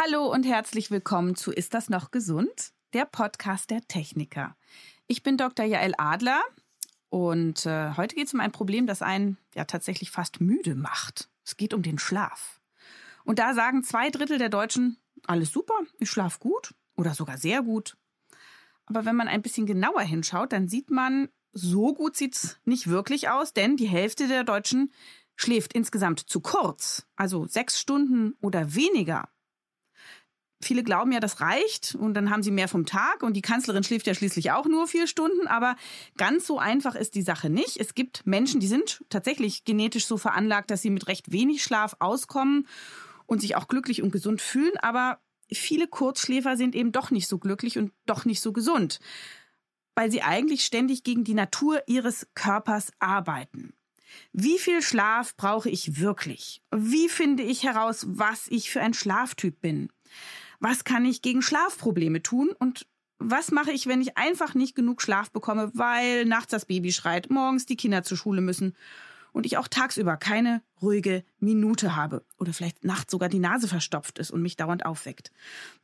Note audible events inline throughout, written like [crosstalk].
Hallo und herzlich willkommen zu Ist das noch gesund? Der Podcast der Techniker. Ich bin Dr. Jael Adler und äh, heute geht es um ein Problem, das einen ja tatsächlich fast müde macht. Es geht um den Schlaf. Und da sagen zwei Drittel der Deutschen, alles super, ich schlafe gut oder sogar sehr gut. Aber wenn man ein bisschen genauer hinschaut, dann sieht man, so gut sieht es nicht wirklich aus, denn die Hälfte der Deutschen schläft insgesamt zu kurz, also sechs Stunden oder weniger viele glauben ja, das reicht und dann haben sie mehr vom Tag und die Kanzlerin schläft ja schließlich auch nur vier Stunden, aber ganz so einfach ist die Sache nicht. Es gibt Menschen, die sind tatsächlich genetisch so veranlagt, dass sie mit recht wenig Schlaf auskommen und sich auch glücklich und gesund fühlen, aber viele Kurzschläfer sind eben doch nicht so glücklich und doch nicht so gesund, weil sie eigentlich ständig gegen die Natur ihres Körpers arbeiten. Wie viel Schlaf brauche ich wirklich? Wie finde ich heraus, was ich für ein Schlaftyp bin? Was kann ich gegen Schlafprobleme tun und was mache ich, wenn ich einfach nicht genug Schlaf bekomme, weil nachts das Baby schreit, morgens die Kinder zur Schule müssen und ich auch tagsüber keine ruhige Minute habe oder vielleicht nachts sogar die Nase verstopft ist und mich dauernd aufweckt.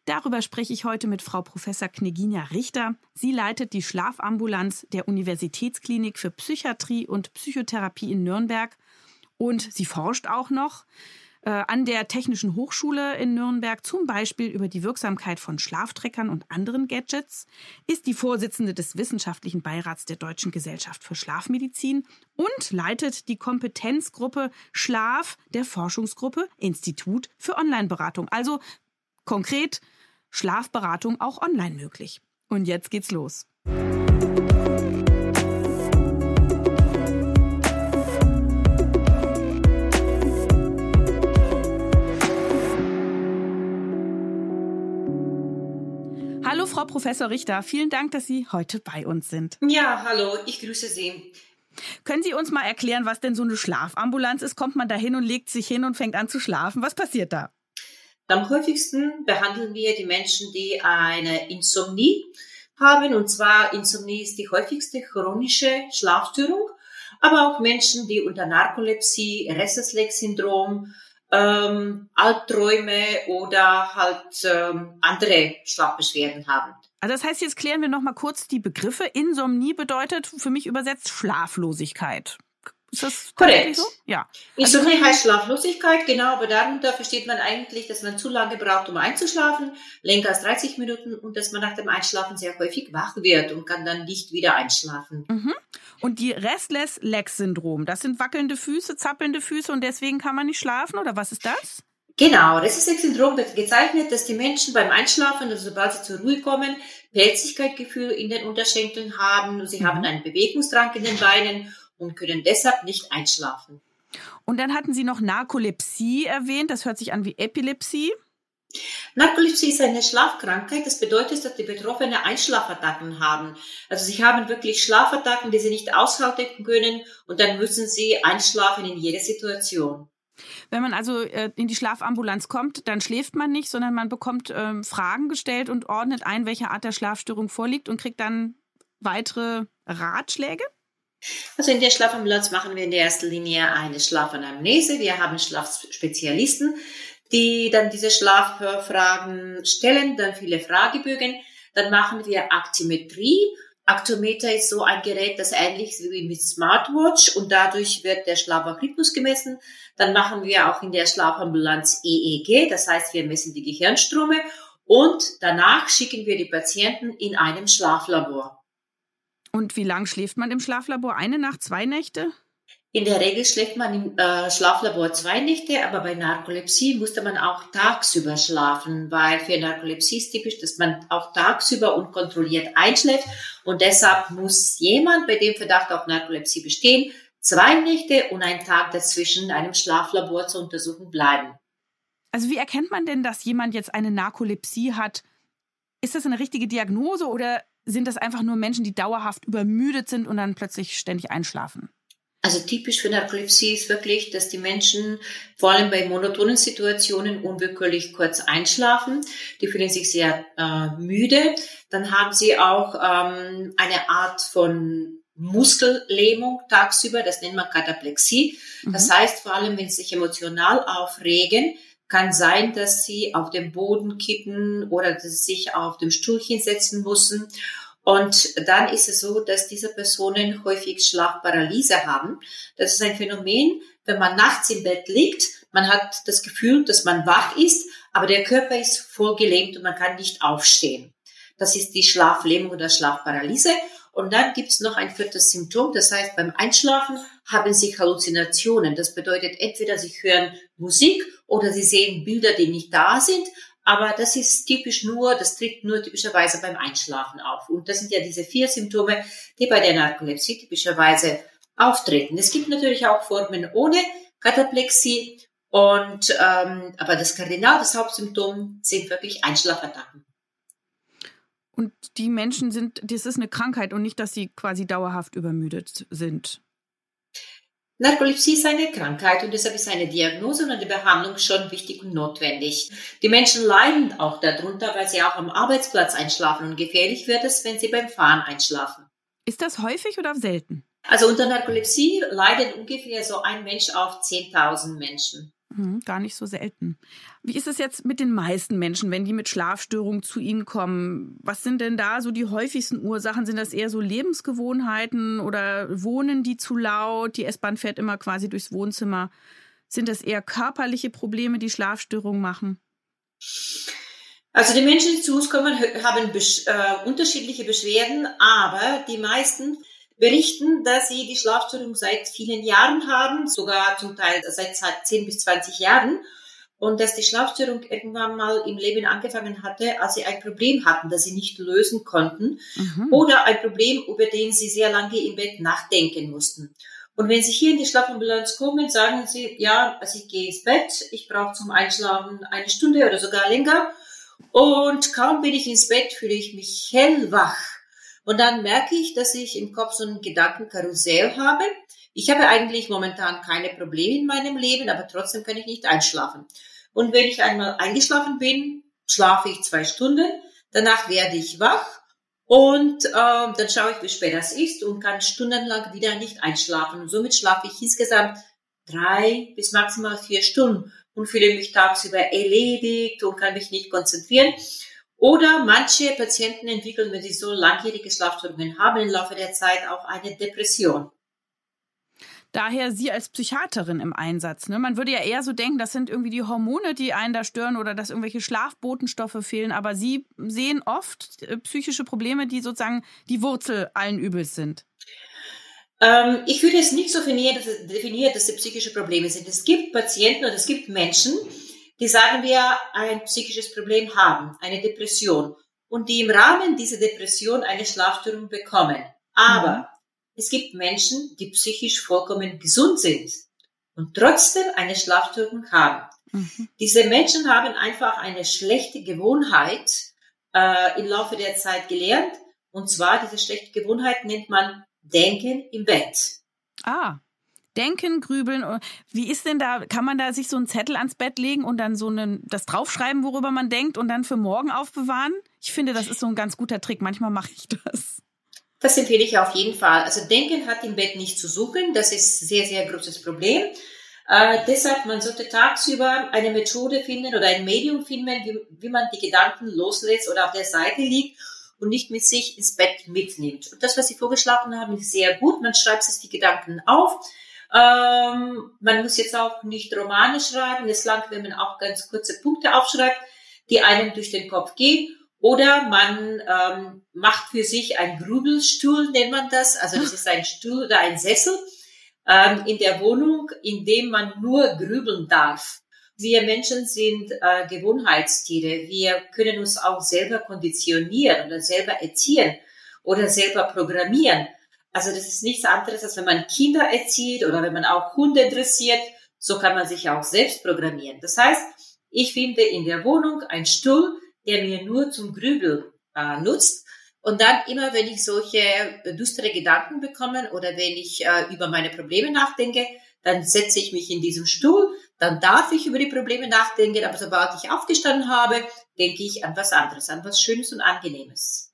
Darüber spreche ich heute mit Frau Professor Kneginja Richter. Sie leitet die Schlafambulanz der Universitätsklinik für Psychiatrie und Psychotherapie in Nürnberg und sie forscht auch noch. Äh, an der Technischen Hochschule in Nürnberg zum Beispiel über die Wirksamkeit von Schlaftreckern und anderen Gadgets, ist die Vorsitzende des Wissenschaftlichen Beirats der Deutschen Gesellschaft für Schlafmedizin und leitet die Kompetenzgruppe Schlaf der Forschungsgruppe Institut für Onlineberatung. Also konkret Schlafberatung auch online möglich. Und jetzt geht's los. Frau Professor Richter. Vielen Dank, dass Sie heute bei uns sind. Ja, hallo, ich grüße Sie. Können Sie uns mal erklären, was denn so eine Schlafambulanz ist? Kommt man da hin und legt sich hin und fängt an zu schlafen? Was passiert da? Am häufigsten behandeln wir die Menschen, die eine Insomnie haben. Und zwar Insomnie ist die häufigste chronische Schlafstörung. Aber auch Menschen, die unter Narkolepsie, Restless-Leg-Syndrom, ähm, Albträume oder halt ähm, andere Schlafbeschwerden haben. Also das heißt, jetzt klären wir noch mal kurz die Begriffe. Insomnie bedeutet für mich übersetzt Schlaflosigkeit. Ist das korrekt? So? Ja. Insomnie also, heißt Schlaflosigkeit, genau, aber darunter versteht man eigentlich, dass man zu lange braucht, um einzuschlafen, länger als 30 Minuten und dass man nach dem Einschlafen sehr häufig wach wird und kann dann nicht wieder einschlafen. Mhm. Und die Restless Leg Syndrom, das sind wackelnde Füße, zappelnde Füße und deswegen kann man nicht schlafen oder was ist das? Genau, das ist Syndrom wird gezeichnet, dass die Menschen beim Einschlafen, also sobald sie zur Ruhe kommen, Pelzigkeitgefühl in den Unterschenkeln haben, und sie mhm. haben einen Bewegungsdrang in den Beinen und können deshalb nicht einschlafen. Und dann hatten Sie noch Narkolepsie erwähnt, das hört sich an wie Epilepsie. Narkolepsie ist eine Schlafkrankheit. Das bedeutet, dass die Betroffenen Einschlafattacken haben. Also sie haben wirklich Schlafattacken, die sie nicht aushalten können und dann müssen sie einschlafen in jeder Situation. Wenn man also äh, in die Schlafambulanz kommt, dann schläft man nicht, sondern man bekommt ähm, Fragen gestellt und ordnet ein, welche Art der Schlafstörung vorliegt und kriegt dann weitere Ratschläge? Also in der Schlafambulanz machen wir in der ersten Linie eine Schlafanamnese. Wir haben Schlafspezialisten, die dann diese Schlaffragen stellen, dann viele Fragebögen. Dann machen wir Aktimetrie. Aktometer ist so ein Gerät, das ähnlich ist wie mit Smartwatch und dadurch wird der Schlafrhythmus gemessen. Dann machen wir auch in der Schlafambulanz EEG, das heißt, wir messen die Gehirnströme und danach schicken wir die Patienten in einem Schlaflabor. Und wie lang schläft man im Schlaflabor? Eine Nacht, zwei Nächte? In der Regel schläft man im äh, Schlaflabor zwei Nächte, aber bei Narkolepsie musste man auch tagsüber schlafen, weil für Narkolepsie ist typisch, dass man auch tagsüber unkontrolliert einschläft und deshalb muss jemand, bei dem Verdacht auf Narkolepsie bestehen, zwei Nächte und einen Tag dazwischen in einem Schlaflabor zur Untersuchung bleiben. Also wie erkennt man denn, dass jemand jetzt eine Narkolepsie hat? Ist das eine richtige Diagnose oder sind das einfach nur Menschen, die dauerhaft übermüdet sind und dann plötzlich ständig einschlafen? Also typisch für Narkolepsie ist wirklich, dass die Menschen vor allem bei monotonen Situationen unwillkürlich kurz einschlafen. Die fühlen sich sehr äh, müde. Dann haben sie auch ähm, eine Art von Muskellähmung tagsüber. Das nennt man Kataplexie. Das mhm. heißt vor allem, wenn sie sich emotional aufregen, kann sein, dass sie auf dem Boden kippen oder dass sie sich auf dem Stuhlchen setzen müssen. Und dann ist es so, dass diese Personen häufig Schlafparalyse haben. Das ist ein Phänomen, wenn man nachts im Bett liegt, man hat das Gefühl, dass man wach ist, aber der Körper ist voll gelähmt und man kann nicht aufstehen. Das ist die Schlaflähmung oder Schlafparalyse. Und dann gibt's noch ein viertes Symptom. Das heißt, beim Einschlafen haben Sie Halluzinationen. Das bedeutet, entweder Sie hören Musik oder Sie sehen Bilder, die nicht da sind. Aber das ist typisch nur, das tritt nur typischerweise beim Einschlafen auf. Und das sind ja diese vier Symptome, die bei der Narkolepsie typischerweise auftreten. Es gibt natürlich auch Formen ohne Kataplexie. Und ähm, aber das Kardinal, das Hauptsymptom sind wirklich Einschlafattacken. Und die Menschen sind, das ist eine Krankheit und nicht, dass sie quasi dauerhaft übermüdet sind. Narkolepsie ist eine Krankheit und deshalb ist eine Diagnose und eine Behandlung schon wichtig und notwendig. Die Menschen leiden auch darunter, weil sie auch am Arbeitsplatz einschlafen und gefährlich wird es, wenn sie beim Fahren einschlafen. Ist das häufig oder selten? Also unter Narkolepsie leiden ungefähr so ein Mensch auf 10.000 Menschen. Hm, gar nicht so selten. Wie ist es jetzt mit den meisten Menschen, wenn die mit Schlafstörungen zu Ihnen kommen? Was sind denn da so die häufigsten Ursachen? Sind das eher so Lebensgewohnheiten oder wohnen die zu laut? Die S-Bahn fährt immer quasi durchs Wohnzimmer. Sind das eher körperliche Probleme, die Schlafstörungen machen? Also die Menschen, die zu uns kommen, haben äh, unterschiedliche Beschwerden, aber die meisten berichten, dass sie die Schlafstörung seit vielen Jahren haben, sogar zum Teil seit 10 bis 20 Jahren. Und dass die Schlafstörung irgendwann mal im Leben angefangen hatte, als sie ein Problem hatten, das sie nicht lösen konnten. Mhm. Oder ein Problem, über den sie sehr lange im Bett nachdenken mussten. Und wenn Sie hier in die Schlafambulanz kommen, sagen Sie, ja, also ich gehe ins Bett, ich brauche zum Einschlafen eine Stunde oder sogar länger. Und kaum bin ich ins Bett, fühle ich mich hellwach. Und dann merke ich, dass ich im Kopf so ein Gedankenkarussell habe. Ich habe eigentlich momentan keine Probleme in meinem Leben, aber trotzdem kann ich nicht einschlafen. Und wenn ich einmal eingeschlafen bin, schlafe ich zwei Stunden, danach werde ich wach und äh, dann schaue ich, wie spät das ist und kann stundenlang wieder nicht einschlafen. Und somit schlafe ich insgesamt drei bis maximal vier Stunden und fühle mich tagsüber erledigt und kann mich nicht konzentrieren. Oder manche Patienten entwickeln, wenn sie so langjährige Schlafstörungen haben, im Laufe der Zeit auch eine Depression. Daher Sie als Psychiaterin im Einsatz. Ne? Man würde ja eher so denken, das sind irgendwie die Hormone, die einen da stören oder dass irgendwelche Schlafbotenstoffe fehlen. Aber Sie sehen oft äh, psychische Probleme, die sozusagen die Wurzel allen Übels sind. Ähm, ich würde es nicht so definieren, dass, es psychische Probleme sind. Es gibt Patienten oder es gibt Menschen, die sagen wir ein psychisches Problem haben, eine Depression und die im Rahmen dieser Depression eine Schlafstörung bekommen. Aber mhm. Es gibt Menschen, die psychisch vollkommen gesund sind und trotzdem eine Schlafstörung haben. Mhm. Diese Menschen haben einfach eine schlechte Gewohnheit äh, im Laufe der Zeit gelernt. Und zwar diese schlechte Gewohnheit nennt man Denken im Bett. Ah. Denken, grübeln. Wie ist denn da, kann man da sich so einen Zettel ans Bett legen und dann so einen, das draufschreiben, worüber man denkt und dann für morgen aufbewahren? Ich finde, das ist so ein ganz guter Trick. Manchmal mache ich das. Das empfehle ich auf jeden Fall. Also Denken hat im Bett nicht zu suchen. Das ist sehr, sehr großes Problem. Äh, deshalb, man sollte tagsüber eine Methode finden oder ein Medium finden, wie, wie man die Gedanken loslässt oder auf der Seite liegt und nicht mit sich ins Bett mitnimmt. Und das, was Sie vorgeschlagen haben, ist sehr gut. Man schreibt sich die Gedanken auf ähm, man muss jetzt auch nicht Romane schreiben. Es langt, wenn man auch ganz kurze Punkte aufschreibt, die einem durch den Kopf gehen. Oder man ähm, macht für sich einen Grübelstuhl, nennt man das. Also das ist ein Stuhl oder ein Sessel ähm, in der Wohnung, in dem man nur grübeln darf. Wir Menschen sind äh, Gewohnheitstiere. Wir können uns auch selber konditionieren oder selber erziehen oder selber programmieren. Also das ist nichts anderes, als wenn man Kinder erzieht oder wenn man auch Hunde dressiert, so kann man sich auch selbst programmieren. Das heißt, ich finde in der Wohnung einen Stuhl, der mir nur zum Grübeln äh, nutzt. Und dann immer, wenn ich solche düstere Gedanken bekomme oder wenn ich äh, über meine Probleme nachdenke, dann setze ich mich in diesem Stuhl, dann darf ich über die Probleme nachdenken, aber sobald ich aufgestanden habe, denke ich an was anderes, an was Schönes und Angenehmes.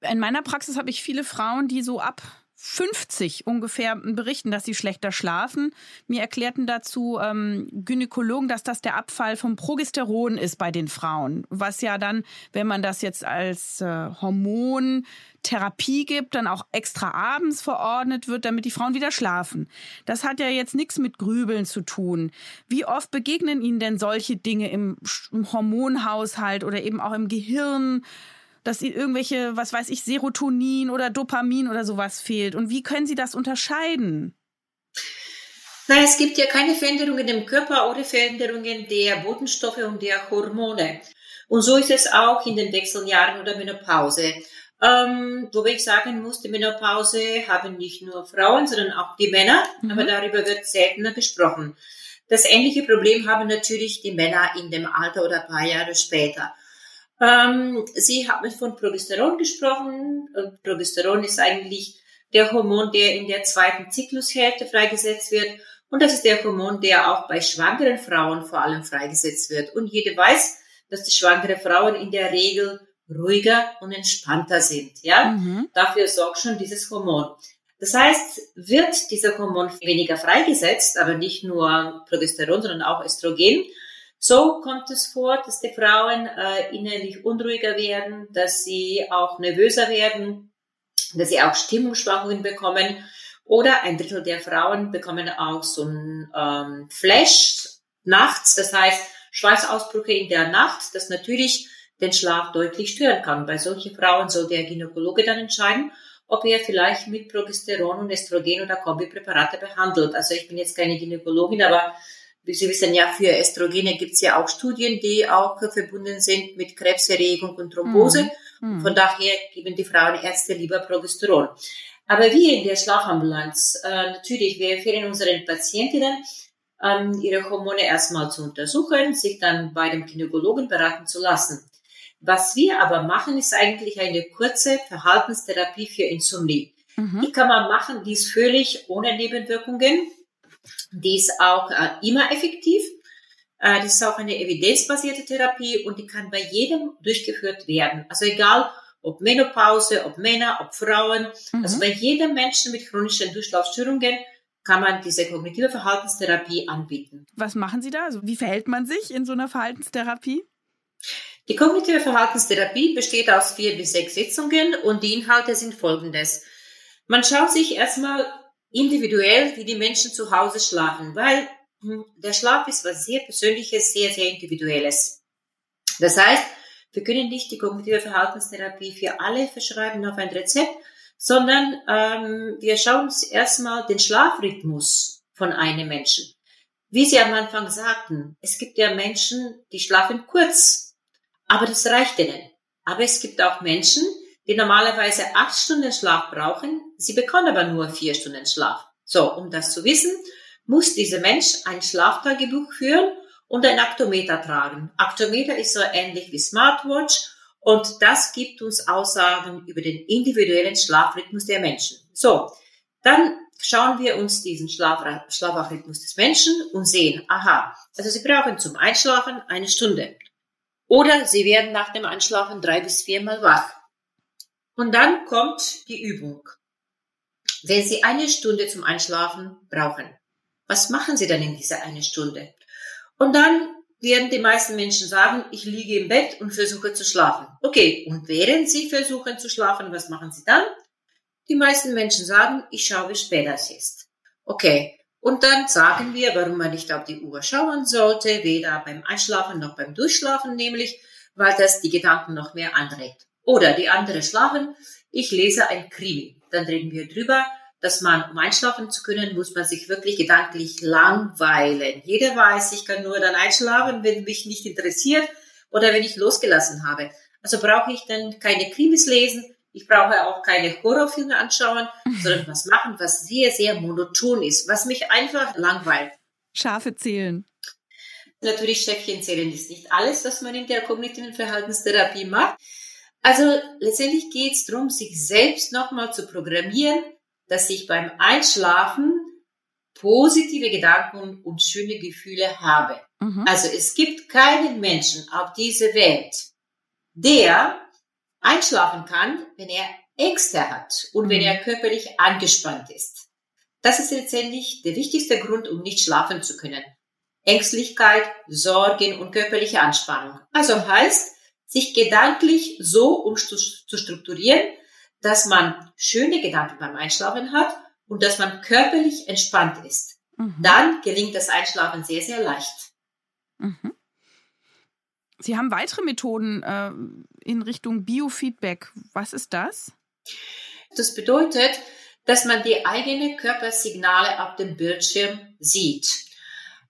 In meiner Praxis habe ich viele Frauen, die so ab 50 ungefähr berichten, dass sie schlechter schlafen. Mir erklärten dazu ähm, Gynäkologen, dass das der Abfall vom Progesteron ist bei den Frauen, was ja dann, wenn man das jetzt als äh, Hormontherapie gibt, dann auch extra abends verordnet wird, damit die Frauen wieder schlafen. Das hat ja jetzt nichts mit Grübeln zu tun. Wie oft begegnen Ihnen denn solche Dinge im, im Hormonhaushalt oder eben auch im Gehirn? Dass ihnen irgendwelche, was weiß ich, Serotonin oder Dopamin oder sowas fehlt? Und wie können Sie das unterscheiden? Na, es gibt ja keine Veränderungen im Körper oder Veränderungen der Botenstoffe und der Hormone. Und so ist es auch in den Wechseljahren oder Menopause. Ähm, wobei ich sagen muss, die Menopause haben nicht nur Frauen, sondern auch die Männer, mhm. aber darüber wird seltener gesprochen. Das ähnliche Problem haben natürlich die Männer in dem Alter oder ein paar Jahre später. Ähm, Sie haben von Progesteron gesprochen. Progesteron ist eigentlich der Hormon, der in der zweiten Zyklushälfte freigesetzt wird. Und das ist der Hormon, der auch bei schwangeren Frauen vor allem freigesetzt wird. Und jede weiß, dass die schwangeren Frauen in der Regel ruhiger und entspannter sind. Ja, mhm. dafür sorgt schon dieses Hormon. Das heißt, wird dieser Hormon weniger freigesetzt, aber nicht nur Progesteron, sondern auch Östrogen, so kommt es vor, dass die Frauen äh, innerlich unruhiger werden, dass sie auch nervöser werden, dass sie auch Stimmungsschwankungen bekommen. Oder ein Drittel der Frauen bekommen auch so ein ähm, Flash nachts, das heißt Schweißausbrüche in der Nacht, das natürlich den Schlaf deutlich stören kann. Bei solchen Frauen soll der Gynäkologe dann entscheiden, ob er vielleicht mit Progesteron und Östrogen oder Kombipräparate behandelt. Also ich bin jetzt keine Gynäkologin, aber wie Sie wissen ja, für Östrogene gibt es ja auch Studien, die auch verbunden sind mit Krebserregung und Thrombose. Mhm. Von daher geben die Frauenärzte lieber Progesteron. Aber wir in der Schlafambulanz, äh, natürlich, wir empfehlen unseren Patientinnen, ähm, ihre Hormone erstmal zu untersuchen, sich dann bei dem Gynäkologen beraten zu lassen. Was wir aber machen, ist eigentlich eine kurze Verhaltenstherapie für Insomnie. Mhm. Die kann man machen, die ist völlig ohne Nebenwirkungen. Die ist auch äh, immer effektiv. Äh, das ist auch eine evidenzbasierte Therapie und die kann bei jedem durchgeführt werden. Also egal, ob Menopause, ob Männer, ob Frauen. Mhm. Also bei jedem Menschen mit chronischen Durchlaufstörungen kann man diese kognitive Verhaltenstherapie anbieten. Was machen Sie da? Also wie verhält man sich in so einer Verhaltenstherapie? Die kognitive Verhaltenstherapie besteht aus vier bis sechs Sitzungen und die Inhalte sind folgendes. Man schaut sich erstmal individuell, wie die Menschen zu Hause schlafen, weil hm, der Schlaf ist was sehr Persönliches, sehr, sehr Individuelles. Das heißt, wir können nicht die kognitive Verhaltenstherapie für alle verschreiben auf ein Rezept, sondern ähm, wir schauen uns erstmal den Schlafrhythmus von einem Menschen. Wie Sie am Anfang sagten, es gibt ja Menschen, die schlafen kurz, aber das reicht ihnen. Aber es gibt auch Menschen, die normalerweise acht Stunden Schlaf brauchen, sie bekommen aber nur vier Stunden Schlaf. So, um das zu wissen, muss dieser Mensch ein Schlaftagebuch führen und ein Aktometer tragen. Aktometer ist so ähnlich wie Smartwatch und das gibt uns Aussagen über den individuellen Schlafrhythmus der Menschen. So, dann schauen wir uns diesen Schlaf Schlafrhythmus des Menschen und sehen, aha, also Sie brauchen zum Einschlafen eine Stunde. Oder Sie werden nach dem Einschlafen drei bis viermal wach. Und dann kommt die Übung. Wenn Sie eine Stunde zum Einschlafen brauchen, was machen Sie dann in dieser eine Stunde? Und dann werden die meisten Menschen sagen, ich liege im Bett und versuche zu schlafen. Okay, und während Sie versuchen zu schlafen, was machen Sie dann? Die meisten Menschen sagen, ich schaue, wie spät es ist. Okay, und dann sagen wir, warum man nicht auf die Uhr schauen sollte, weder beim Einschlafen noch beim Durchschlafen nämlich, weil das die Gedanken noch mehr anregt. Oder die andere schlafen, ich lese ein Krimi. Dann reden wir drüber, dass man, um einschlafen zu können, muss man sich wirklich gedanklich langweilen. Jeder weiß, ich kann nur dann einschlafen, wenn mich nicht interessiert oder wenn ich losgelassen habe. Also brauche ich dann keine Krimis lesen, ich brauche auch keine Horrorfilme anschauen, [laughs] sondern was machen, was sehr, sehr monoton ist, was mich einfach langweilt. Schafe zählen. Natürlich Schäfchen zählen ist nicht alles, was man in der kognitiven Verhaltenstherapie macht. Also letztendlich geht es darum, sich selbst nochmal zu programmieren, dass ich beim Einschlafen positive Gedanken und schöne Gefühle habe. Mhm. Also es gibt keinen Menschen auf dieser Welt, der einschlafen kann, wenn er Ängste hat und wenn er körperlich angespannt ist. Das ist letztendlich der wichtigste Grund, um nicht schlafen zu können. Ängstlichkeit, Sorgen und körperliche Anspannung. Also heißt, sich gedanklich so um zu strukturieren, dass man schöne Gedanken beim Einschlafen hat und dass man körperlich entspannt ist. Mhm. Dann gelingt das Einschlafen sehr, sehr leicht. Mhm. Sie haben weitere Methoden äh, in Richtung Biofeedback. Was ist das? Das bedeutet, dass man die eigenen Körpersignale auf dem Bildschirm sieht.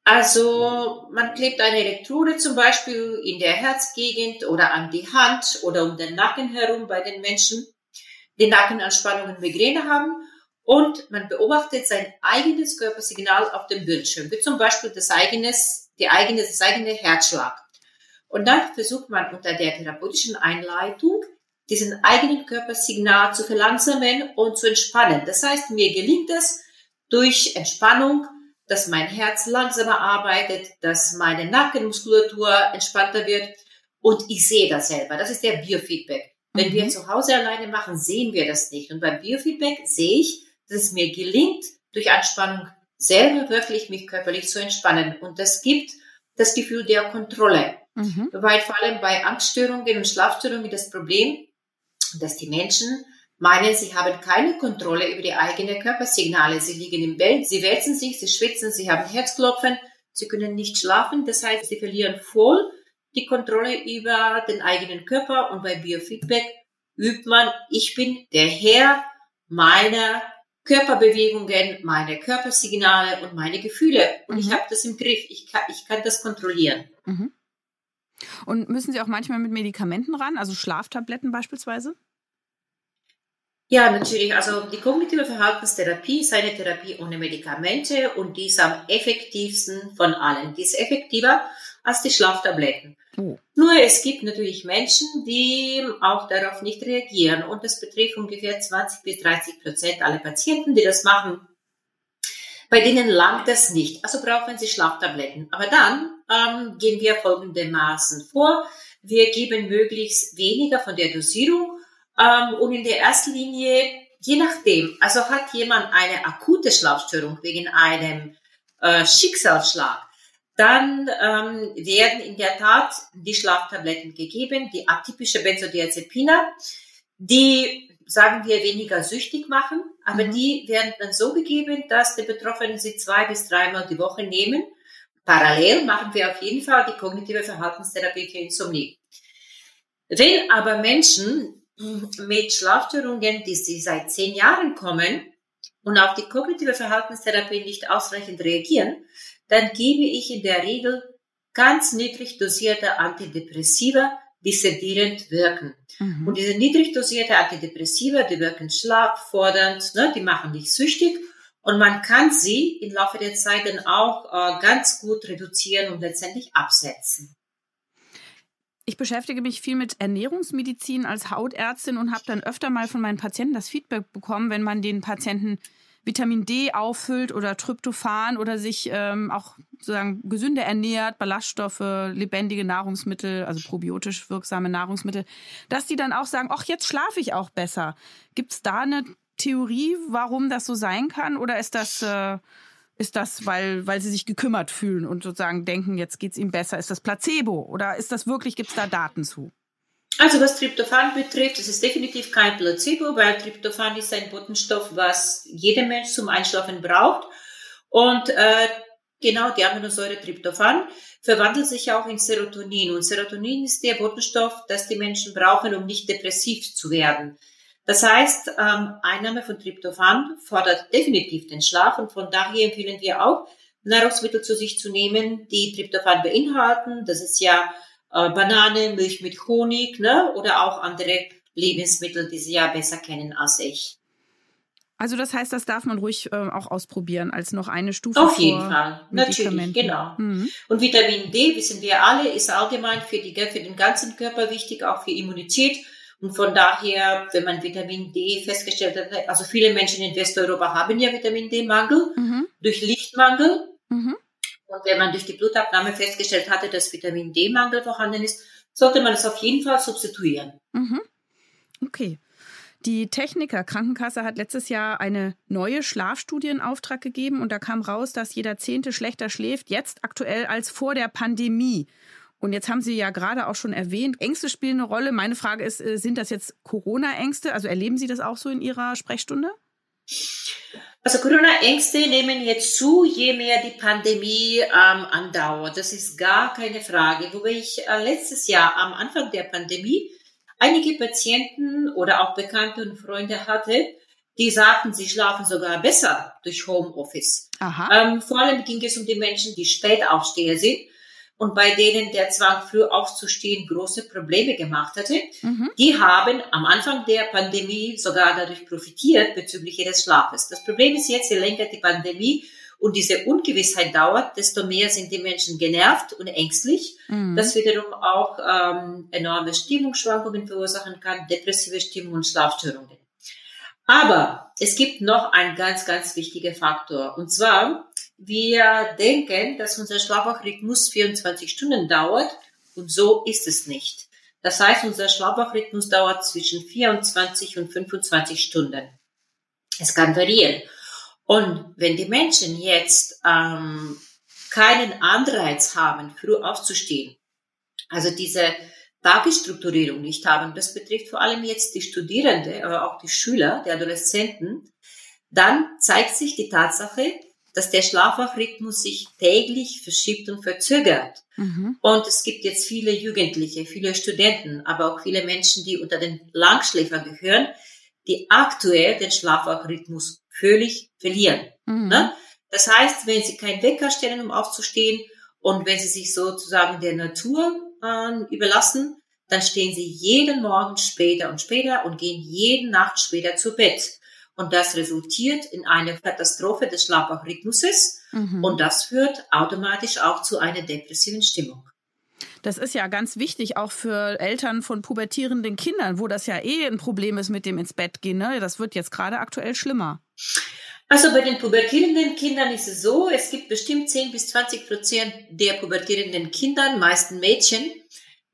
Also man klebt eine Elektrode zum Beispiel in der Herzgegend oder an die Hand oder um den Nacken herum bei den Menschen, die Nackenanspannungen Migräne haben und man beobachtet sein eigenes Körpersignal auf dem Bildschirm, wie zum Beispiel das eigenes, die eigene, das eigene Herzschlag. Und dann versucht man unter der therapeutischen Einleitung diesen eigenen Körpersignal zu verlangsamen und zu entspannen. Das heißt, mir gelingt es durch Entspannung, dass mein Herz langsamer arbeitet, dass meine Nackenmuskulatur entspannter wird und ich sehe das selber. Das ist der Biofeedback. Wenn mhm. wir zu Hause alleine machen, sehen wir das nicht. Und beim Biofeedback sehe ich, dass es mir gelingt, durch Anspannung selber wirklich mich körperlich zu entspannen. Und das gibt das Gefühl der Kontrolle. Mhm. Weil vor allem bei Angststörungen und Schlafstörungen das Problem, dass die Menschen meinen, sie haben keine Kontrolle über die eigenen Körpersignale. Sie liegen im Bett, sie wälzen sich, sie schwitzen, sie haben Herzklopfen, sie können nicht schlafen. Das heißt, sie verlieren voll die Kontrolle über den eigenen Körper und bei Biofeedback übt man, ich bin der Herr meiner Körperbewegungen, meine Körpersignale und meine Gefühle. Und mhm. ich habe das im Griff. Ich kann, ich kann das kontrollieren. Mhm. Und müssen Sie auch manchmal mit Medikamenten ran, also Schlaftabletten beispielsweise? Ja, natürlich. Also die kognitive Verhaltenstherapie ist eine Therapie ohne Medikamente und die ist am effektivsten von allen. Die ist effektiver als die Schlaftabletten. Oh. Nur es gibt natürlich Menschen, die auch darauf nicht reagieren und das betrifft ungefähr 20 bis 30 Prozent aller Patienten, die das machen. Bei denen langt das nicht, also brauchen sie Schlaftabletten. Aber dann ähm, gehen wir folgendermaßen vor. Wir geben möglichst weniger von der Dosierung ähm, und in der ersten Linie, je nachdem, also hat jemand eine akute Schlafstörung wegen einem äh, Schicksalsschlag, dann ähm, werden in der Tat die Schlaftabletten gegeben, die atypische Benzodiazepine, die sagen wir weniger süchtig machen, aber mhm. die werden dann so gegeben, dass die Betroffenen sie zwei bis dreimal die Woche nehmen. Parallel machen wir auf jeden Fall die kognitive Verhaltenstherapie für Insomnie. Wenn aber Menschen mit Schlafstörungen, die sie seit zehn Jahren kommen und auf die kognitive Verhaltenstherapie nicht ausreichend reagieren, dann gebe ich in der Regel ganz niedrig dosierte Antidepressiva, die sedierend wirken. Mhm. Und diese niedrig dosierte Antidepressiva, die wirken schlaffordernd, ne, die machen dich süchtig und man kann sie im Laufe der Zeit dann auch äh, ganz gut reduzieren und letztendlich absetzen. Ich beschäftige mich viel mit Ernährungsmedizin als Hautärztin und habe dann öfter mal von meinen Patienten das Feedback bekommen, wenn man den Patienten Vitamin D auffüllt oder Tryptophan oder sich ähm, auch sozusagen gesünder ernährt, Ballaststoffe, lebendige Nahrungsmittel, also probiotisch wirksame Nahrungsmittel, dass die dann auch sagen, ach, jetzt schlafe ich auch besser. Gibt es da eine Theorie, warum das so sein kann? Oder ist das, äh, ist das weil, weil sie sich gekümmert fühlen und sozusagen denken, jetzt geht es ihm besser? Ist das Placebo? Oder ist das wirklich, gibt es da Daten zu? Also was Tryptophan betrifft, es ist definitiv kein Placebo, weil Tryptophan ist ein Botenstoff, was jeder Mensch zum Einschlafen braucht. Und äh, genau die Aminosäure Tryptophan verwandelt sich auch in Serotonin. Und Serotonin ist der Botenstoff, das die Menschen brauchen, um nicht depressiv zu werden. Das heißt, ähm, Einnahme von Tryptophan fordert definitiv den Schlaf und von daher empfehlen wir auch, Nahrungsmittel zu sich zu nehmen, die Tryptophan beinhalten. Das ist ja äh, Banane, Milch mit Honig, ne? Oder auch andere Lebensmittel, die Sie ja besser kennen als ich. Also das heißt, das darf man ruhig äh, auch ausprobieren als noch eine Stufe. Auf jeden Fall, natürlich, genau. Mhm. Und Vitamin D, wissen wir alle, ist allgemein für, die, für den ganzen Körper wichtig, auch für Immunität. Und von daher, wenn man Vitamin D festgestellt hat, also viele Menschen in Westeuropa haben ja Vitamin D-Mangel mhm. durch Lichtmangel. Mhm. Und wenn man durch die Blutabnahme festgestellt hatte, dass Vitamin D-Mangel vorhanden ist, sollte man es auf jeden Fall substituieren. Mhm. Okay. Die Techniker Krankenkasse hat letztes Jahr eine neue Schlafstudie in Auftrag gegeben und da kam raus, dass jeder Zehnte schlechter schläft, jetzt aktuell als vor der Pandemie. Und jetzt haben Sie ja gerade auch schon erwähnt, Ängste spielen eine Rolle. Meine Frage ist, äh, sind das jetzt Corona-Ängste? Also erleben Sie das auch so in Ihrer Sprechstunde? Also Corona-Ängste nehmen jetzt zu, je mehr die Pandemie ähm, andauert. Das ist gar keine Frage. Wobei ich äh, letztes Jahr am Anfang der Pandemie einige Patienten oder auch Bekannte und Freunde hatte, die sagten, sie schlafen sogar besser durch Homeoffice. Ähm, vor allem ging es um die Menschen, die Spätaufsteher sind und bei denen der Zwang, früh aufzustehen, große Probleme gemacht hatte, mhm. die haben am Anfang der Pandemie sogar dadurch profitiert bezüglich ihres Schlafes. Das Problem ist jetzt, je länger die Pandemie und diese Ungewissheit dauert, desto mehr sind die Menschen genervt und ängstlich, mhm. das wiederum auch ähm, enorme Stimmungsschwankungen verursachen kann, depressive Stimmung und Schlafstörungen. Aber es gibt noch einen ganz, ganz wichtiger Faktor. Und zwar, wir denken, dass unser Schlafwachrhythmus 24 Stunden dauert. Und so ist es nicht. Das heißt, unser Schlafwachrhythmus dauert zwischen 24 und 25 Stunden. Es kann variieren. Und wenn die Menschen jetzt ähm, keinen Anreiz haben, früh aufzustehen, also diese Tagesstrukturierung nicht haben, das betrifft vor allem jetzt die Studierende, aber auch die Schüler, die Adoleszenten, dann zeigt sich die Tatsache, dass der Schlafwachrhythmus sich täglich verschiebt und verzögert. Mhm. Und es gibt jetzt viele Jugendliche, viele Studenten, aber auch viele Menschen, die unter den Langschläfern gehören, die aktuell den Schlafwachrhythmus völlig verlieren. Mhm. Ne? Das heißt, wenn sie keinen Wecker stellen, um aufzustehen, und wenn sie sich sozusagen der Natur äh, überlassen, dann stehen sie jeden Morgen später und später und gehen jede Nacht später zu Bett. Und das resultiert in einer Katastrophe des Schlafwachrhythmuses mhm. und das führt automatisch auch zu einer depressiven Stimmung. Das ist ja ganz wichtig, auch für Eltern von pubertierenden Kindern, wo das ja eh ein Problem ist mit dem ins Bett gehen. Ne? Das wird jetzt gerade aktuell schlimmer. Also bei den pubertierenden Kindern ist es so, es gibt bestimmt 10 bis 20 Prozent der pubertierenden Kinder, meisten Mädchen,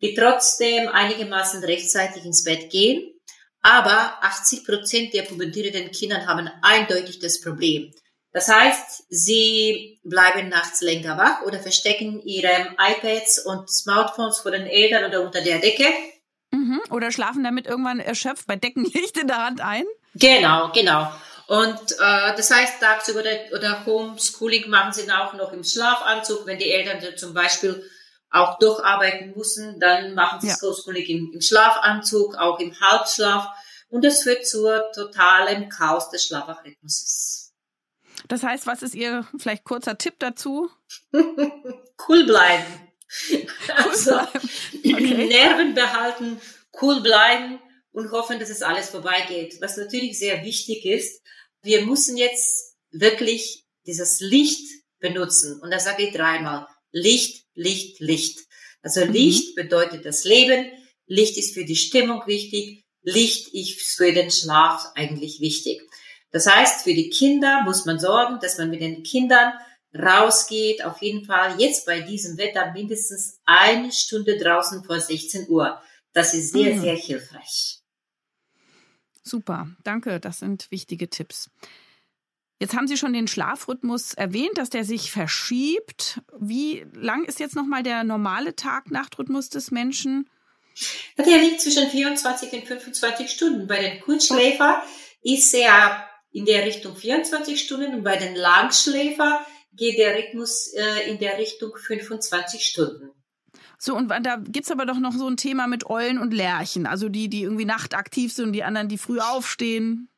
die trotzdem einigermaßen rechtzeitig ins Bett gehen. Aber 80 Prozent der pubertierenden Kinder haben eindeutig das Problem. Das heißt, sie bleiben nachts länger wach oder verstecken ihre iPads und Smartphones vor den Eltern oder unter der Decke. Mhm. Oder schlafen damit irgendwann erschöpft bei Deckenlicht in der Hand ein? Genau, genau. Und äh, das heißt, tagsüber oder, oder Homeschooling machen sie auch noch im Schlafanzug. Wenn die Eltern zum Beispiel auch durcharbeiten müssen, dann machen sie ja. Homeschooling im, im Schlafanzug, auch im Halbschlaf. Und das führt zur totalen Chaos des Schlafrhythmuses. Das heißt, was ist Ihr vielleicht kurzer Tipp dazu? [laughs] cool bleiben. Cool also. Okay. Nerven behalten, cool bleiben und hoffen, dass es alles vorbeigeht. Was natürlich sehr wichtig ist, wir müssen jetzt wirklich dieses Licht benutzen. Und da sage ich dreimal, Licht, Licht, Licht. Also mhm. Licht bedeutet das Leben, Licht ist für die Stimmung wichtig, Licht ist für den Schlaf eigentlich wichtig. Das heißt, für die Kinder muss man sorgen, dass man mit den Kindern rausgeht, auf jeden Fall jetzt bei diesem Wetter mindestens eine Stunde draußen vor 16 Uhr. Das ist sehr, mhm. sehr hilfreich. Super, danke, das sind wichtige Tipps. Jetzt haben Sie schon den Schlafrhythmus erwähnt, dass der sich verschiebt. Wie lang ist jetzt nochmal der normale Tag-Nacht-Rhythmus des Menschen? Der liegt zwischen 24 und 25 Stunden. Bei den Kurzschläfer ist er in der Richtung 24 Stunden und bei den Langschläfer geht der Rhythmus äh, in der Richtung 25 Stunden. So, und da gibt's aber doch noch so ein Thema mit Eulen und Lerchen. Also die, die irgendwie nachtaktiv sind und die anderen, die früh aufstehen.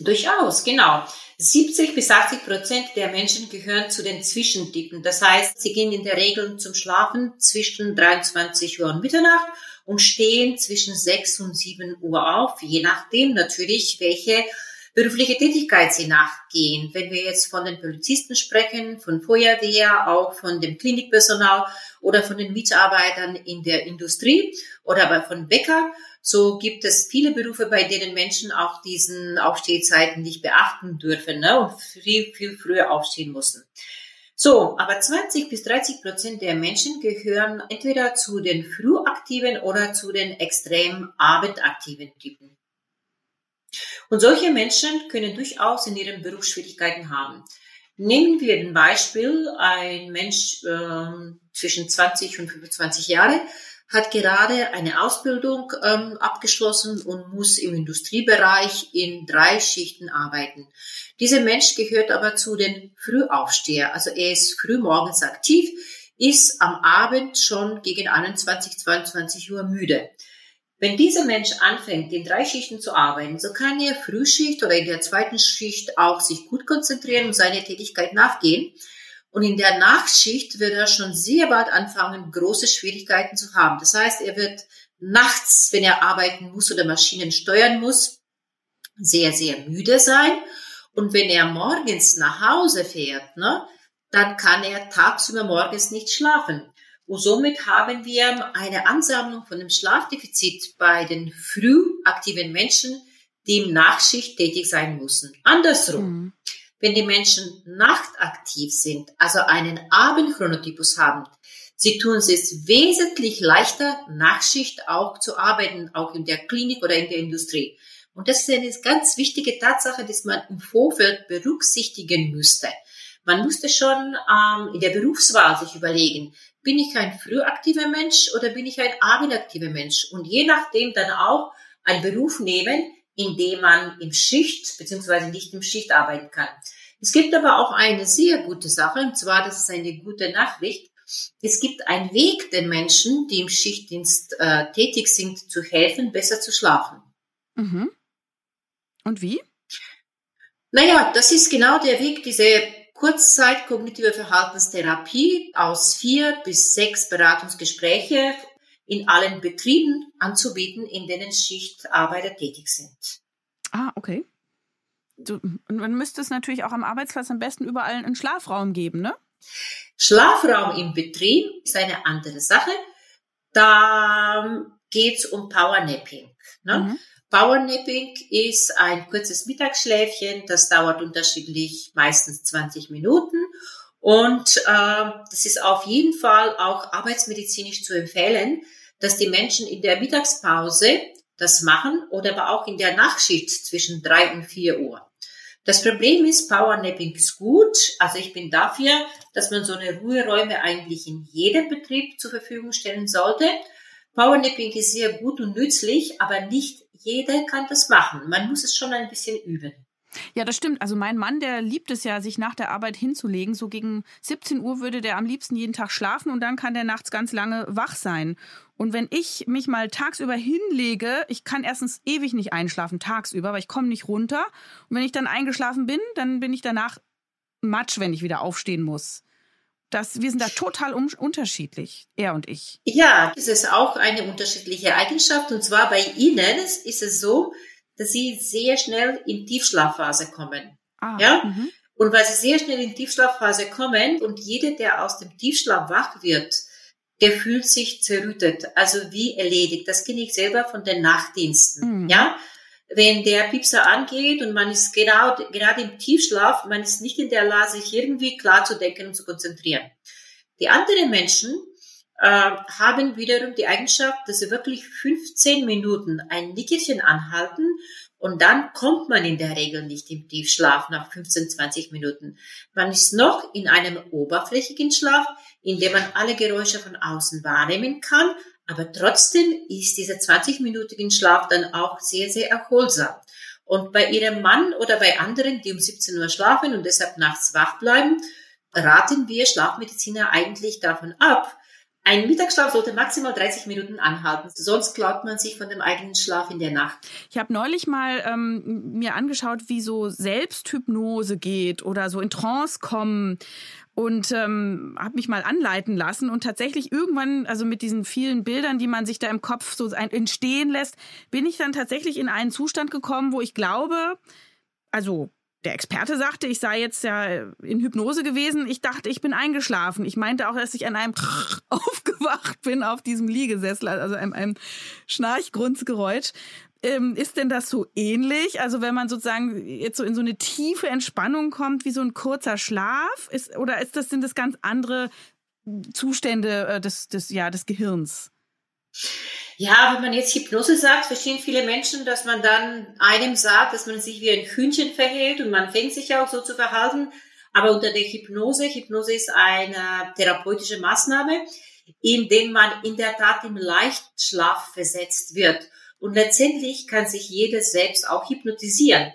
Durchaus, genau. 70 bis 80 Prozent der Menschen gehören zu den Zwischentypen. Das heißt, sie gehen in der Regel zum Schlafen zwischen 23 Uhr und Mitternacht und stehen zwischen 6 und 7 Uhr auf, je nachdem natürlich, welche berufliche Tätigkeit sie nachgehen. Wenn wir jetzt von den Polizisten sprechen, von Feuerwehr, auch von dem Klinikpersonal oder von den Mitarbeitern in der Industrie oder aber von Bäcker, so gibt es viele Berufe, bei denen Menschen auch diesen Aufstehzeiten nicht beachten dürfen ne, und viel, viel früher aufstehen müssen. So, aber 20 bis 30 Prozent der Menschen gehören entweder zu den frühaktiven oder zu den extrem abendaktiven Typen. Und solche Menschen können durchaus in ihren Beruf Schwierigkeiten haben. Nehmen wir ein Beispiel, ein Mensch äh, zwischen 20 und 25 Jahre hat gerade eine Ausbildung ähm, abgeschlossen und muss im Industriebereich in drei Schichten arbeiten. Dieser Mensch gehört aber zu den Frühaufsteher, also er ist frühmorgens aktiv, ist am Abend schon gegen 21, 22 Uhr müde. Wenn dieser Mensch anfängt, in drei Schichten zu arbeiten, so kann er Frühschicht oder in der zweiten Schicht auch sich gut konzentrieren und seine Tätigkeit nachgehen. Und in der Nachtschicht wird er schon sehr bald anfangen, große Schwierigkeiten zu haben. Das heißt, er wird nachts, wenn er arbeiten muss oder Maschinen steuern muss, sehr, sehr müde sein. Und wenn er morgens nach Hause fährt, ne, dann kann er tagsüber morgens nicht schlafen. Und somit haben wir eine Ansammlung von dem Schlafdefizit bei den früh aktiven Menschen, die im Nachtschicht tätig sein müssen. Andersrum. Mhm. Wenn die Menschen nachtaktiv sind, also einen Abendchronotypus haben, sie tun es wesentlich leichter, Nachtschicht auch zu arbeiten, auch in der Klinik oder in der Industrie. Und das ist eine ganz wichtige Tatsache, die man im Vorfeld berücksichtigen müsste. Man musste schon ähm, in der Berufswahl sich überlegen, bin ich ein frühaktiver Mensch oder bin ich ein abendaktiver Mensch? Und je nachdem dann auch einen Beruf nehmen, in dem man im Schicht beziehungsweise nicht im Schicht arbeiten kann. Es gibt aber auch eine sehr gute Sache, und zwar, das ist eine gute Nachricht. Es gibt einen Weg den Menschen, die im Schichtdienst äh, tätig sind, zu helfen, besser zu schlafen. Mhm. Und wie? Naja, das ist genau der Weg, diese Kurzzeit kognitive Verhaltenstherapie aus vier bis sechs Beratungsgespräche in allen Betrieben anzubieten, in denen Schichtarbeiter tätig sind. Ah, okay. So, und man müsste es natürlich auch am Arbeitsplatz am besten überall einen Schlafraum geben, ne? Schlafraum im Betrieb ist eine andere Sache. Da geht es um Powernapping. Ne? Mhm. Powernapping ist ein kurzes Mittagsschläfchen, das dauert unterschiedlich, meistens 20 Minuten. Und äh, das ist auf jeden Fall auch arbeitsmedizinisch zu empfehlen, dass die Menschen in der Mittagspause das machen oder aber auch in der Nachtschicht zwischen drei und vier Uhr. Das Problem ist, Powernapping ist gut. Also ich bin dafür, dass man so eine Ruheräume eigentlich in jedem Betrieb zur Verfügung stellen sollte. Powernapping ist sehr gut und nützlich, aber nicht jeder kann das machen. Man muss es schon ein bisschen üben. Ja, das stimmt. Also mein Mann, der liebt es ja, sich nach der Arbeit hinzulegen. So gegen 17 Uhr würde der am liebsten jeden Tag schlafen und dann kann der nachts ganz lange wach sein. Und wenn ich mich mal tagsüber hinlege, ich kann erstens ewig nicht einschlafen tagsüber, weil ich komme nicht runter. Und wenn ich dann eingeschlafen bin, dann bin ich danach matsch, wenn ich wieder aufstehen muss. Das, wir sind da total unterschiedlich, er und ich. Ja, das ist auch eine unterschiedliche Eigenschaft. Und zwar bei Ihnen ist es so, dass Sie sehr schnell in Tiefschlafphase kommen. Ah, ja? Mhm. Und weil Sie sehr schnell in Tiefschlafphase kommen und jeder, der aus dem Tiefschlaf wach wird, der fühlt sich zerrüttet, also wie erledigt. Das kenne ich selber von den Nachtdiensten. Mhm. Ja, wenn der Piepser angeht und man ist genau, gerade im Tiefschlaf, man ist nicht in der Lage, sich irgendwie klar zu denken und zu konzentrieren. Die anderen Menschen äh, haben wiederum die Eigenschaft, dass sie wirklich 15 Minuten ein Nickerchen anhalten und dann kommt man in der Regel nicht im Tiefschlaf nach 15, 20 Minuten. Man ist noch in einem oberflächigen Schlaf, in dem man alle Geräusche von außen wahrnehmen kann, aber trotzdem ist dieser 20-minütigen Schlaf dann auch sehr, sehr erholsam. Und bei Ihrem Mann oder bei anderen, die um 17 Uhr schlafen und deshalb nachts wach bleiben, raten wir Schlafmediziner eigentlich davon ab, ein Mittagsschlaf sollte maximal 30 Minuten anhalten, sonst klaut man sich von dem eigenen Schlaf in der Nacht. Ich habe neulich mal ähm, mir angeschaut, wie so Selbsthypnose geht oder so in Trance kommen und ähm, habe mich mal anleiten lassen und tatsächlich irgendwann, also mit diesen vielen Bildern, die man sich da im Kopf so entstehen lässt, bin ich dann tatsächlich in einen Zustand gekommen, wo ich glaube, also der Experte sagte, ich sei jetzt ja in Hypnose gewesen. Ich dachte, ich bin eingeschlafen. Ich meinte auch, dass ich an einem [laughs] aufgewacht bin auf diesem Liegesessel, also einem, einem Schnarchgrunzgeräusch. Ähm, ist denn das so ähnlich? Also wenn man sozusagen jetzt so in so eine tiefe Entspannung kommt, wie so ein kurzer Schlaf, ist, oder ist das, sind das ganz andere Zustände äh, des, des, ja, des Gehirns? Ja, wenn man jetzt Hypnose sagt, verstehen viele Menschen, dass man dann einem sagt, dass man sich wie ein Hühnchen verhält und man fängt sich auch so zu verhalten. Aber unter der Hypnose, Hypnose ist eine therapeutische Maßnahme, in dem man in der Tat im Leichtschlaf versetzt wird. Und letztendlich kann sich jeder selbst auch hypnotisieren.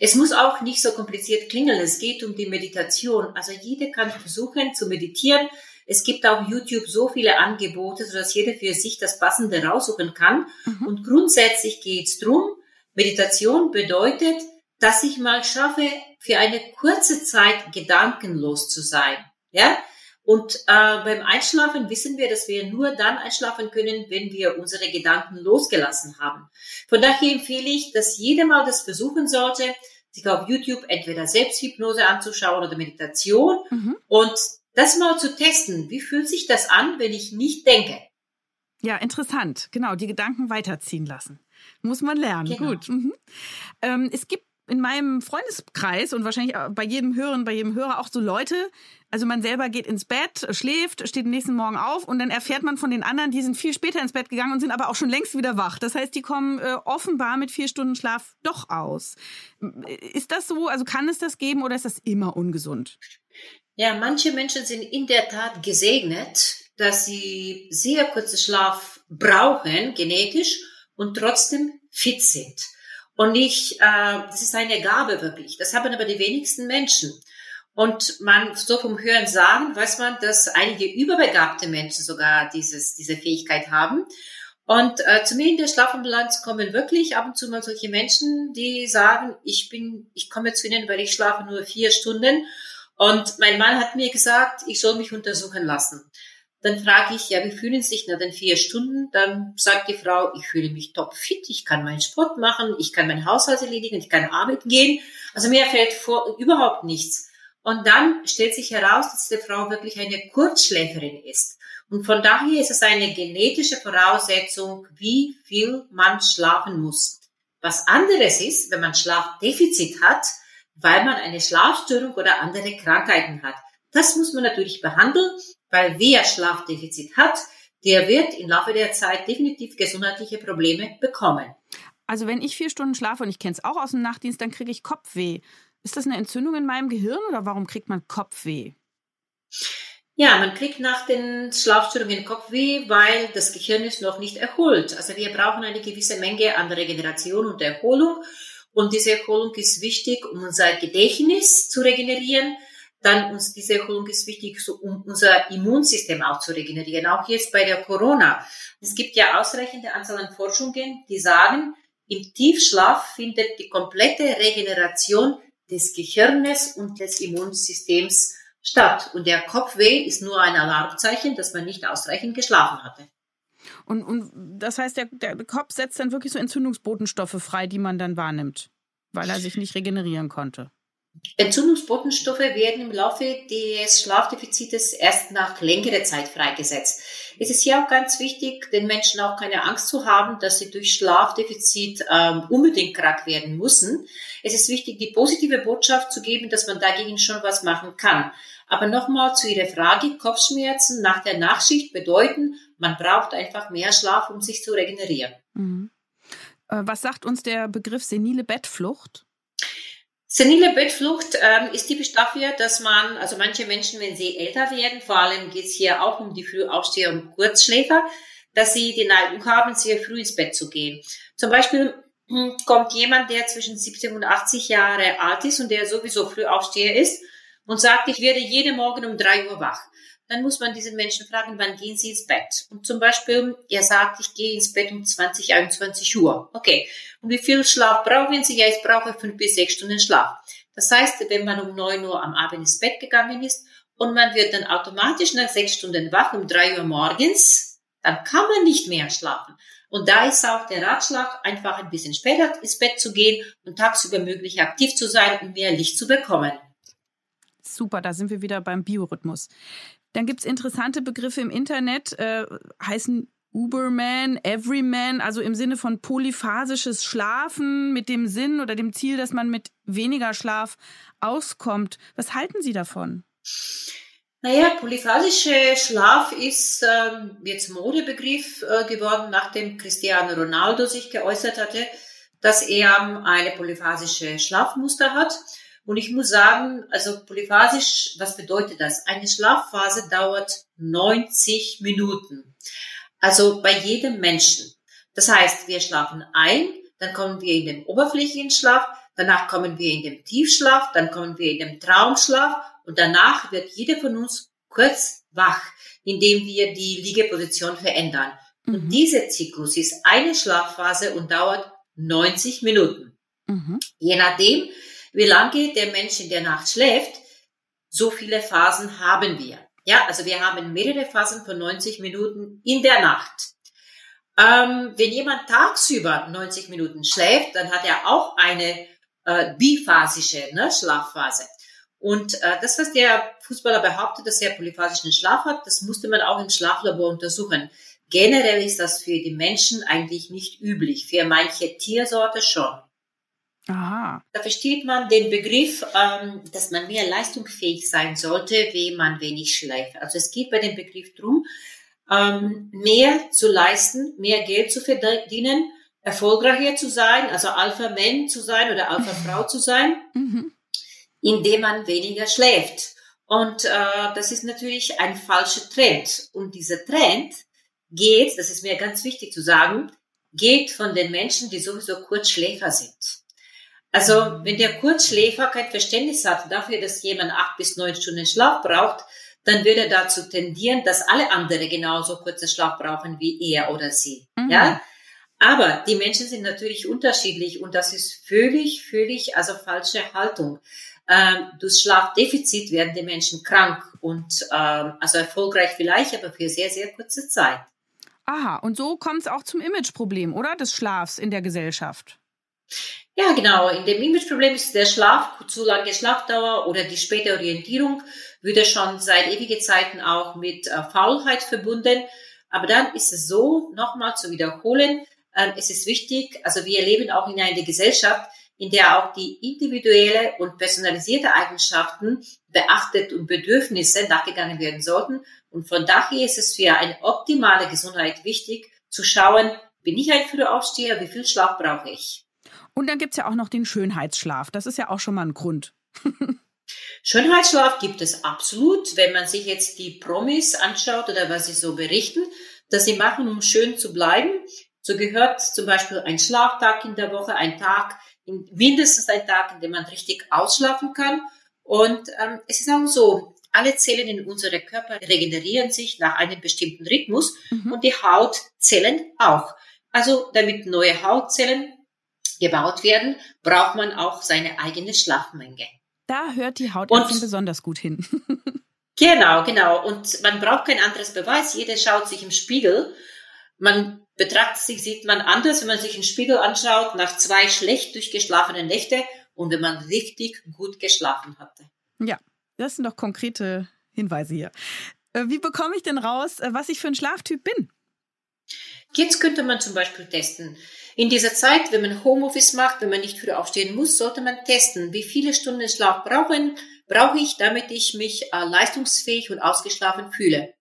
Es muss auch nicht so kompliziert klingen. Es geht um die Meditation. Also jeder kann versuchen zu meditieren. Es gibt auf YouTube so viele Angebote, sodass jeder für sich das Passende raussuchen kann. Mhm. Und grundsätzlich geht es darum, Meditation bedeutet, dass ich mal schaffe, für eine kurze Zeit gedankenlos zu sein. Ja? Und äh, beim Einschlafen wissen wir, dass wir nur dann einschlafen können, wenn wir unsere Gedanken losgelassen haben. Von daher empfehle ich, dass jeder mal das versuchen sollte, sich auf YouTube entweder Selbsthypnose anzuschauen oder Meditation mhm. und das mal zu testen. Wie fühlt sich das an, wenn ich nicht denke? Ja, interessant. Genau, die Gedanken weiterziehen lassen. Muss man lernen. Genau. Gut. Mhm. Ähm, es gibt in meinem Freundeskreis und wahrscheinlich bei jedem Hören, bei jedem Hörer auch so Leute, also man selber geht ins Bett, schläft, steht am nächsten Morgen auf und dann erfährt man von den anderen, die sind viel später ins Bett gegangen und sind aber auch schon längst wieder wach. Das heißt, die kommen äh, offenbar mit vier Stunden Schlaf doch aus. Ist das so? Also kann es das geben oder ist das immer ungesund? Ja, manche Menschen sind in der Tat gesegnet, dass sie sehr kurzen Schlaf brauchen, genetisch, und trotzdem fit sind. Und ich, äh, das ist eine Gabe wirklich. Das haben aber die wenigsten Menschen. Und man, so vom Hören sagen, weiß man, dass einige überbegabte Menschen sogar dieses, diese Fähigkeit haben. Und äh, zu mir in der Schlafambulanz kommen wirklich ab und zu mal solche Menschen, die sagen, ich bin, ich komme zu Ihnen, weil ich schlafe nur vier Stunden. Und mein Mann hat mir gesagt, ich soll mich untersuchen lassen. Dann frage ich, ja, wie fühlen Sie sich nach den vier Stunden? Dann sagt die Frau, ich fühle mich topfit, ich kann meinen Sport machen, ich kann meinen Haushalt erledigen, ich kann arbeiten gehen. Also mir fällt vor, überhaupt nichts. Und dann stellt sich heraus, dass die Frau wirklich eine Kurzschläferin ist. Und von daher ist es eine genetische Voraussetzung, wie viel man schlafen muss. Was anderes ist, wenn man Schlafdefizit hat, weil man eine Schlafstörung oder andere Krankheiten hat. Das muss man natürlich behandeln, weil wer Schlafdefizit hat, der wird im Laufe der Zeit definitiv gesundheitliche Probleme bekommen. Also wenn ich vier Stunden schlafe und ich kenne es auch aus dem Nachtdienst, dann kriege ich Kopfweh. Ist das eine Entzündung in meinem Gehirn oder warum kriegt man Kopfweh? Ja, man kriegt nach den Schlafstörungen Kopfweh, weil das Gehirn ist noch nicht erholt. Also wir brauchen eine gewisse Menge an Regeneration und Erholung. Und diese Erholung ist wichtig, um unser Gedächtnis zu regenerieren. Dann uns diese Erholung ist wichtig, so, um unser Immunsystem auch zu regenerieren. Auch jetzt bei der Corona. Es gibt ja ausreichende Anzahl an Forschungen, die sagen, im Tiefschlaf findet die komplette Regeneration des Gehirnes und des Immunsystems statt. Und der Kopfweh ist nur ein Alarmzeichen, dass man nicht ausreichend geschlafen hatte. Und, und das heißt, der, der Kopf setzt dann wirklich so Entzündungsbotenstoffe frei, die man dann wahrnimmt, weil er sich nicht regenerieren konnte. Entzündungsbotenstoffe werden im Laufe des Schlafdefizites erst nach längerer Zeit freigesetzt. Es ist hier auch ganz wichtig, den Menschen auch keine Angst zu haben, dass sie durch Schlafdefizit ähm, unbedingt krank werden müssen. Es ist wichtig, die positive Botschaft zu geben, dass man dagegen schon was machen kann. Aber nochmal zu Ihrer Frage, Kopfschmerzen nach der Nachschicht bedeuten, man braucht einfach mehr Schlaf, um sich zu regenerieren. Mhm. Äh, was sagt uns der Begriff senile Bettflucht? Senile Bettflucht ähm, ist typisch dafür, dass man, also manche Menschen, wenn sie älter werden, vor allem geht es hier auch um die Frühaufsteher und Kurzschläfer, dass sie die Neigung haben, sehr früh ins Bett zu gehen. Zum Beispiel hm, kommt jemand, der zwischen 70 und 80 Jahre alt ist und der sowieso Frühaufsteher ist und sagt, ich werde jeden Morgen um drei Uhr wach dann muss man diesen Menschen fragen, wann gehen sie ins Bett? Und zum Beispiel, er sagt, ich gehe ins Bett um 20, 21 Uhr. Okay. Und wie viel Schlaf brauchen Sie? Ja, ich brauche fünf bis sechs Stunden Schlaf. Das heißt, wenn man um neun Uhr am Abend ins Bett gegangen ist und man wird dann automatisch nach sechs Stunden wach um drei Uhr morgens, dann kann man nicht mehr schlafen. Und da ist auch der Ratschlag, einfach ein bisschen später ins Bett zu gehen und tagsüber möglich aktiv zu sein und mehr Licht zu bekommen. Super, da sind wir wieder beim Biorhythmus. Dann gibt es interessante Begriffe im Internet, äh, heißen Uberman, Everyman, also im Sinne von polyphasisches Schlafen mit dem Sinn oder dem Ziel, dass man mit weniger Schlaf auskommt. Was halten Sie davon? Naja, polyphasischer Schlaf ist ähm, jetzt Modebegriff äh, geworden, nachdem Cristiano Ronaldo sich geäußert hatte, dass er eine polyphasische Schlafmuster hat. Und ich muss sagen, also polyphasisch, was bedeutet das? Eine Schlafphase dauert 90 Minuten. Also bei jedem Menschen. Das heißt, wir schlafen ein, dann kommen wir in den oberflächlichen Schlaf, danach kommen wir in den Tiefschlaf, dann kommen wir in den Traumschlaf und danach wird jeder von uns kurz wach, indem wir die Liegeposition verändern. Mhm. Und dieser Zyklus ist eine Schlafphase und dauert 90 Minuten. Mhm. Je nachdem, wie lange der Mensch in der Nacht schläft, so viele Phasen haben wir. Ja, also wir haben mehrere Phasen von 90 Minuten in der Nacht. Ähm, wenn jemand tagsüber 90 Minuten schläft, dann hat er auch eine äh, biphasische ne, Schlafphase. Und äh, das, was der Fußballer behauptet, dass er polyphasischen Schlaf hat, das musste man auch im Schlaflabor untersuchen. Generell ist das für die Menschen eigentlich nicht üblich, für manche Tiersorte schon. Aha. Da versteht man den Begriff, ähm, dass man mehr leistungsfähig sein sollte, wenn man wenig schläft. Also es geht bei dem Begriff drum, ähm, mehr zu leisten, mehr Geld zu verdienen, erfolgreicher zu sein, also Alpha-Man zu sein oder Alpha-Frau zu sein. Mhm indem man weniger schläft. Und äh, das ist natürlich ein falscher Trend. Und dieser Trend geht, das ist mir ganz wichtig zu sagen, geht von den Menschen, die sowieso Kurzschläfer sind. Also wenn der Kurzschläfer kein Verständnis hat dafür, dass jemand acht bis neun Stunden Schlaf braucht, dann würde er dazu tendieren, dass alle andere genauso kurzen Schlaf brauchen wie er oder sie. Mhm. Ja? Aber die Menschen sind natürlich unterschiedlich und das ist völlig, völlig, also falsche Haltung ähm, durch Schlafdefizit werden die Menschen krank und ähm, also erfolgreich vielleicht, aber für sehr, sehr kurze Zeit. Aha, und so kommt es auch zum Imageproblem, oder? Des Schlafs in der Gesellschaft. Ja, genau. In dem Imageproblem ist der Schlaf, zu lange Schlafdauer oder die späte Orientierung würde schon seit ewigen Zeiten auch mit äh, Faulheit verbunden. Aber dann ist es so, nochmal zu wiederholen, äh, es ist wichtig, also wir leben auch in einer Gesellschaft, in der auch die individuelle und personalisierte Eigenschaften beachtet und Bedürfnisse nachgegangen werden sollten. Und von daher ist es für eine optimale Gesundheit wichtig, zu schauen, bin ich ein Frühaufsteher, wie viel Schlaf brauche ich? Und dann gibt's ja auch noch den Schönheitsschlaf. Das ist ja auch schon mal ein Grund. Schönheitsschlaf gibt es absolut. Wenn man sich jetzt die Promis anschaut oder was sie so berichten, dass sie machen, um schön zu bleiben, so gehört zum Beispiel ein Schlaftag in der Woche, ein Tag, mindestens ein Tag, in dem man richtig ausschlafen kann. Und ähm, es ist auch so, alle Zellen in unserem Körper regenerieren sich nach einem bestimmten Rhythmus mhm. und die Hautzellen auch. Also damit neue Hautzellen gebaut werden, braucht man auch seine eigene Schlafmenge. Da hört die Hautärztin besonders gut hin. [laughs] genau, genau. Und man braucht kein anderes Beweis. Jeder schaut sich im Spiegel. Man betrachtet sich, sieht man anders, wenn man sich einen Spiegel anschaut, nach zwei schlecht durchgeschlafenen Nächte und wenn man richtig gut geschlafen hatte. Ja, das sind doch konkrete Hinweise hier. Äh, wie bekomme ich denn raus, äh, was ich für ein Schlaftyp bin? Jetzt könnte man zum Beispiel testen. In dieser Zeit, wenn man Homeoffice macht, wenn man nicht früh aufstehen muss, sollte man testen, wie viele Stunden Schlaf brauchen, brauche ich, damit ich mich äh, leistungsfähig und ausgeschlafen fühle.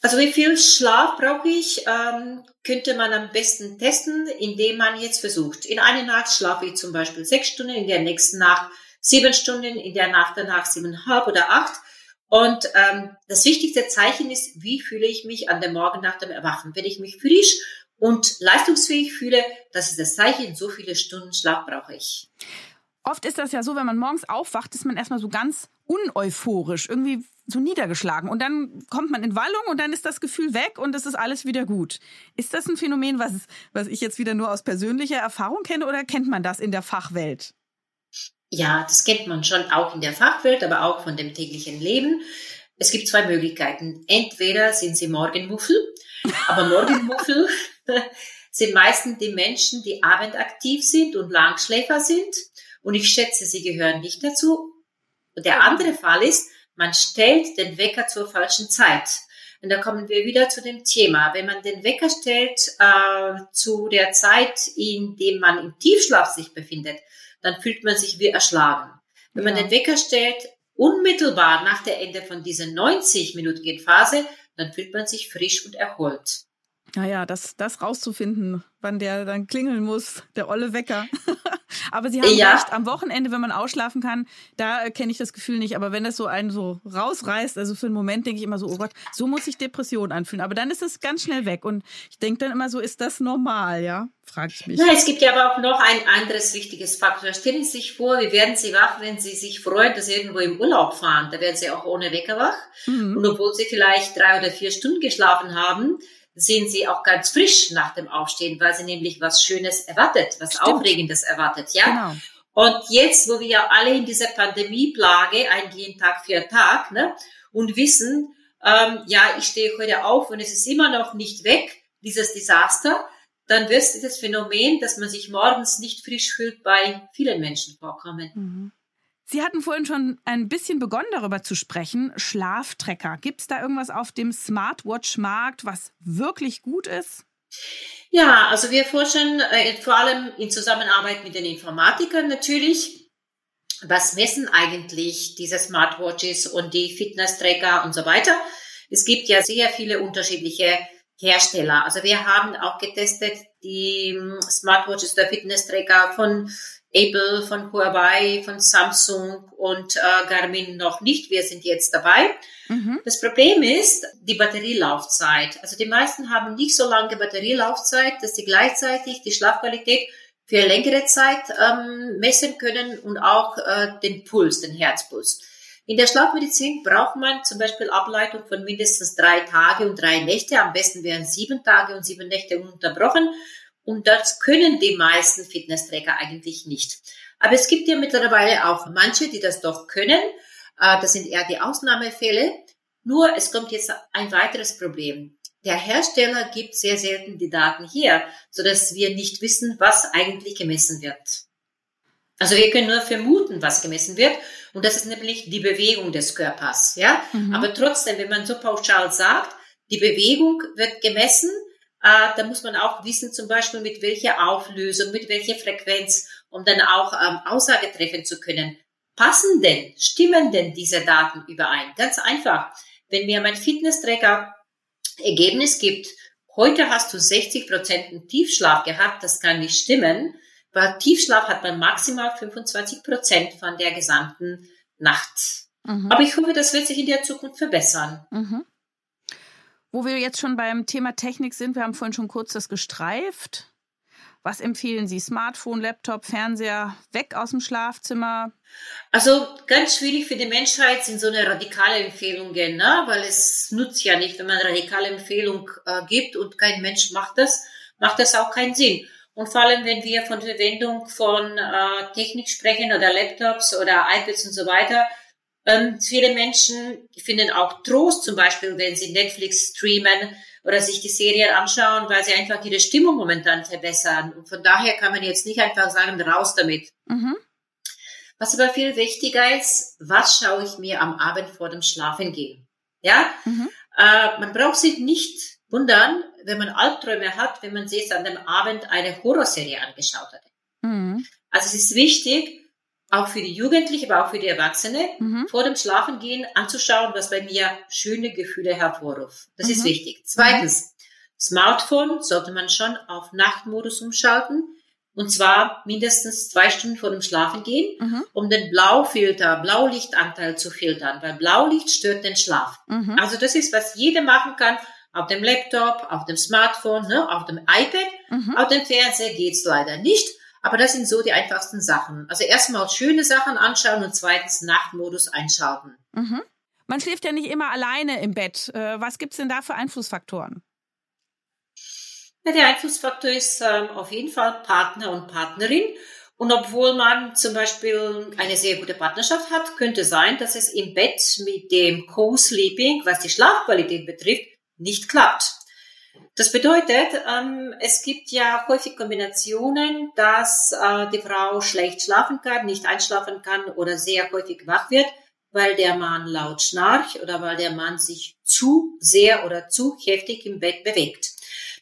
Also wie viel Schlaf brauche ich, ähm, könnte man am besten testen, indem man jetzt versucht. In einer Nacht schlafe ich zum Beispiel sechs Stunden, in der nächsten Nacht sieben Stunden, in der Nacht danach siebeneinhalb oder acht. Und ähm, das wichtigste Zeichen ist, wie fühle ich mich an dem Morgen nach dem Erwachen. Wenn ich mich frisch und leistungsfähig fühle, das ist das Zeichen, so viele Stunden Schlaf brauche ich. Oft ist das ja so, wenn man morgens aufwacht, ist man erstmal so ganz uneuphorisch. Irgendwie so niedergeschlagen. Und dann kommt man in Wallung und dann ist das Gefühl weg und es ist alles wieder gut. Ist das ein Phänomen, was, was ich jetzt wieder nur aus persönlicher Erfahrung kenne oder kennt man das in der Fachwelt? Ja, das kennt man schon auch in der Fachwelt, aber auch von dem täglichen Leben. Es gibt zwei Möglichkeiten. Entweder sind sie Morgenmuffel, aber Morgenmuffel [laughs] sind meistens die Menschen, die abendaktiv sind und Langschläfer sind. Und ich schätze, sie gehören nicht dazu. Und der andere Fall ist, man stellt den Wecker zur falschen Zeit. Und da kommen wir wieder zu dem Thema. Wenn man den Wecker stellt äh, zu der Zeit, in dem man im Tiefschlaf sich befindet, dann fühlt man sich wie erschlagen. Wenn man den Wecker stellt unmittelbar nach der Ende von dieser 90-minütigen Phase, dann fühlt man sich frisch und erholt. Naja, das, das rauszufinden, wann der dann klingeln muss, der olle Wecker. [laughs] aber Sie haben ja. recht, am Wochenende, wenn man ausschlafen kann, da kenne ich das Gefühl nicht. Aber wenn das so einen so rausreißt, also für einen Moment denke ich immer so, oh Gott, so muss sich Depression anfühlen. Aber dann ist es ganz schnell weg. Und ich denke dann immer so, ist das normal, ja? Frage ich mich. Ja, es gibt ja aber auch noch ein anderes wichtiges Faktor. Stellen Sie sich vor, wie werden Sie wach, wenn Sie sich freuen, dass Sie irgendwo im Urlaub fahren? Da werden Sie auch ohne Wecker wach. Mhm. Und obwohl Sie vielleicht drei oder vier Stunden geschlafen haben, sehen sie auch ganz frisch nach dem Aufstehen, weil sie nämlich was Schönes erwartet, was Stimmt. Aufregendes erwartet, ja. Genau. Und jetzt, wo wir ja alle in dieser Pandemieplage eingehen, Tag für Tag, ne, und wissen, ähm, ja, ich stehe heute auf und es ist immer noch nicht weg, dieses Desaster, dann wird dieses Phänomen, dass man sich morgens nicht frisch fühlt, bei vielen Menschen vorkommen. Mhm. Sie hatten vorhin schon ein bisschen begonnen, darüber zu sprechen. Schlaftrecker. Gibt es da irgendwas auf dem Smartwatch-Markt, was wirklich gut ist? Ja, also wir forschen äh, vor allem in Zusammenarbeit mit den Informatikern natürlich. Was messen eigentlich diese Smartwatches und die Fitness-Tracker und so weiter? Es gibt ja sehr viele unterschiedliche Hersteller. Also wir haben auch getestet die hm, Smartwatches der Fitness-Tracker von Apple, von Huawei, von Samsung und äh, Garmin noch nicht. Wir sind jetzt dabei. Mhm. Das Problem ist die Batterielaufzeit. Also die meisten haben nicht so lange Batterielaufzeit, dass sie gleichzeitig die Schlafqualität für längere Zeit ähm, messen können und auch äh, den Puls, den Herzpuls. In der Schlafmedizin braucht man zum Beispiel Ableitung von mindestens drei Tage und drei Nächte. Am besten wären sieben Tage und sieben Nächte ununterbrochen. Und das können die meisten Fitnessträger eigentlich nicht. Aber es gibt ja mittlerweile auch manche, die das doch können. Äh, das sind eher die Ausnahmefälle. Nur es kommt jetzt ein weiteres Problem. Der Hersteller gibt sehr selten die Daten hier, so dass wir nicht wissen, was eigentlich gemessen wird. Also wir können nur vermuten, was gemessen wird. Und das ist nämlich die Bewegung des Körpers, ja. Mhm. Aber trotzdem, wenn man so pauschal sagt, die Bewegung wird gemessen, äh, da muss man auch wissen, zum Beispiel mit welcher Auflösung, mit welcher Frequenz, um dann auch ähm, Aussage treffen zu können. Passen denn, stimmen denn diese Daten überein? Ganz einfach. Wenn mir mein Fitness-Tracker Ergebnis gibt, heute hast du 60 Prozent Tiefschlaf gehabt, das kann nicht stimmen, weil Tiefschlaf hat man maximal 25 Prozent von der gesamten Nacht. Mhm. Aber ich hoffe, das wird sich in der Zukunft verbessern. Mhm. Wo wir jetzt schon beim Thema Technik sind, wir haben vorhin schon kurz das gestreift. Was empfehlen Sie? Smartphone, Laptop, Fernseher, weg aus dem Schlafzimmer? Also ganz schwierig für die Menschheit sind so eine radikale Empfehlungen, ne? weil es nutzt ja nicht, wenn man eine radikale Empfehlung äh, gibt und kein Mensch macht das, macht das auch keinen Sinn. Und vor allem, wenn wir von Verwendung von äh, Technik sprechen oder Laptops oder iPads und so weiter, ähm, viele Menschen finden auch Trost, zum Beispiel, wenn sie Netflix streamen oder sich die Serien anschauen, weil sie einfach ihre Stimmung momentan verbessern. Und von daher kann man jetzt nicht einfach sagen, raus damit. Mhm. Was aber viel wichtiger ist, was schaue ich mir am Abend vor dem Schlafengehen? Ja, mhm. äh, man braucht sich nicht wundern, wenn man Albträume hat, wenn man sich an dem Abend eine Horrorserie angeschaut hat. Mhm. Also es ist wichtig, auch für die Jugendlichen, aber auch für die Erwachsene, mhm. vor dem Schlafengehen anzuschauen, was bei mir schöne Gefühle hervorruft. Das mhm. ist wichtig. Zweitens, Smartphone sollte man schon auf Nachtmodus umschalten. Und zwar mindestens zwei Stunden vor dem Schlafengehen, mhm. um den Blaufilter, Blaulichtanteil zu filtern, weil Blaulicht stört den Schlaf. Mhm. Also das ist, was jeder machen kann, auf dem Laptop, auf dem Smartphone, ne, auf dem iPad. Mhm. Auf dem Fernseher geht's leider nicht. Aber das sind so die einfachsten Sachen. Also erstmal schöne Sachen anschauen und zweitens Nachtmodus einschalten. Mhm. Man schläft ja nicht immer alleine im Bett. Äh, was gibt's denn da für Einflussfaktoren? Ja, der Einflussfaktor ist ähm, auf jeden Fall Partner und Partnerin. Und obwohl man zum Beispiel eine sehr gute Partnerschaft hat, könnte sein, dass es im Bett mit dem Co-Sleeping, was die Schlafqualität betrifft, nicht klappt. Das bedeutet, ähm, es gibt ja häufig Kombinationen, dass äh, die Frau schlecht schlafen kann, nicht einschlafen kann oder sehr häufig wach wird, weil der Mann laut schnarcht oder weil der Mann sich zu sehr oder zu heftig im Bett bewegt.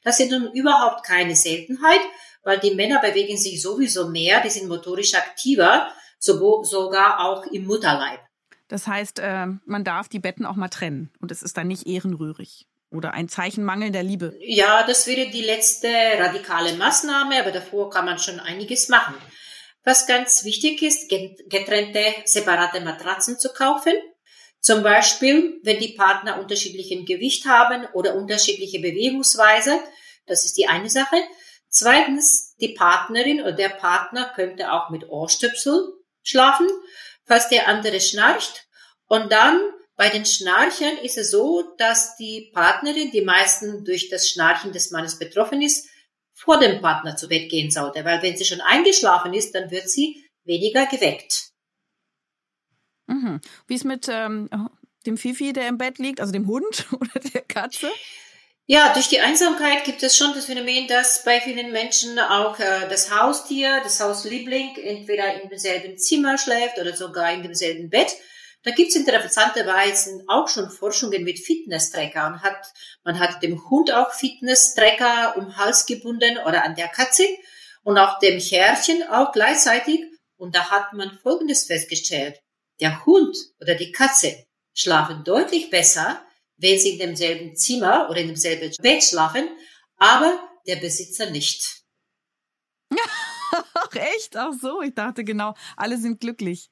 Das ist nun überhaupt keine Seltenheit, weil die Männer bewegen sich sowieso mehr, die sind motorisch aktiver, sogar auch im Mutterleib. Das heißt, äh, man darf die Betten auch mal trennen und es ist dann nicht ehrenrührig oder ein Zeichen mangelnder Liebe. Ja, das wäre die letzte radikale Maßnahme, aber davor kann man schon einiges machen. Was ganz wichtig ist, getrennte, separate Matratzen zu kaufen. Zum Beispiel, wenn die Partner unterschiedlichen Gewicht haben oder unterschiedliche Bewegungsweise. Das ist die eine Sache. Zweitens, die Partnerin oder der Partner könnte auch mit Ohrstöpsel schlafen, falls der andere schnarcht. Und dann bei den Schnarchern ist es so, dass die Partnerin, die meisten durch das Schnarchen des Mannes betroffen ist, vor dem Partner zu Bett gehen sollte, weil wenn sie schon eingeschlafen ist, dann wird sie weniger geweckt. Mhm. Wie ist mit ähm, dem Fifi, der im Bett liegt, also dem Hund [laughs] oder der Katze? Ja, durch die Einsamkeit gibt es schon das Phänomen, dass bei vielen Menschen auch äh, das Haustier, das Hausliebling entweder in demselben Zimmer schläft oder sogar in demselben Bett. Da gibt's interessanterweise auch schon Forschungen mit Fitness-Tracker und hat, man hat dem Hund auch Fitness-Tracker um Hals gebunden oder an der Katze und auch dem Herrchen auch gleichzeitig. Und da hat man Folgendes festgestellt. Der Hund oder die Katze schlafen deutlich besser, wenn sie in demselben Zimmer oder in demselben Bett schlafen, aber der Besitzer nicht. [laughs] Ach echt? Ach so, ich dachte genau, alle sind glücklich.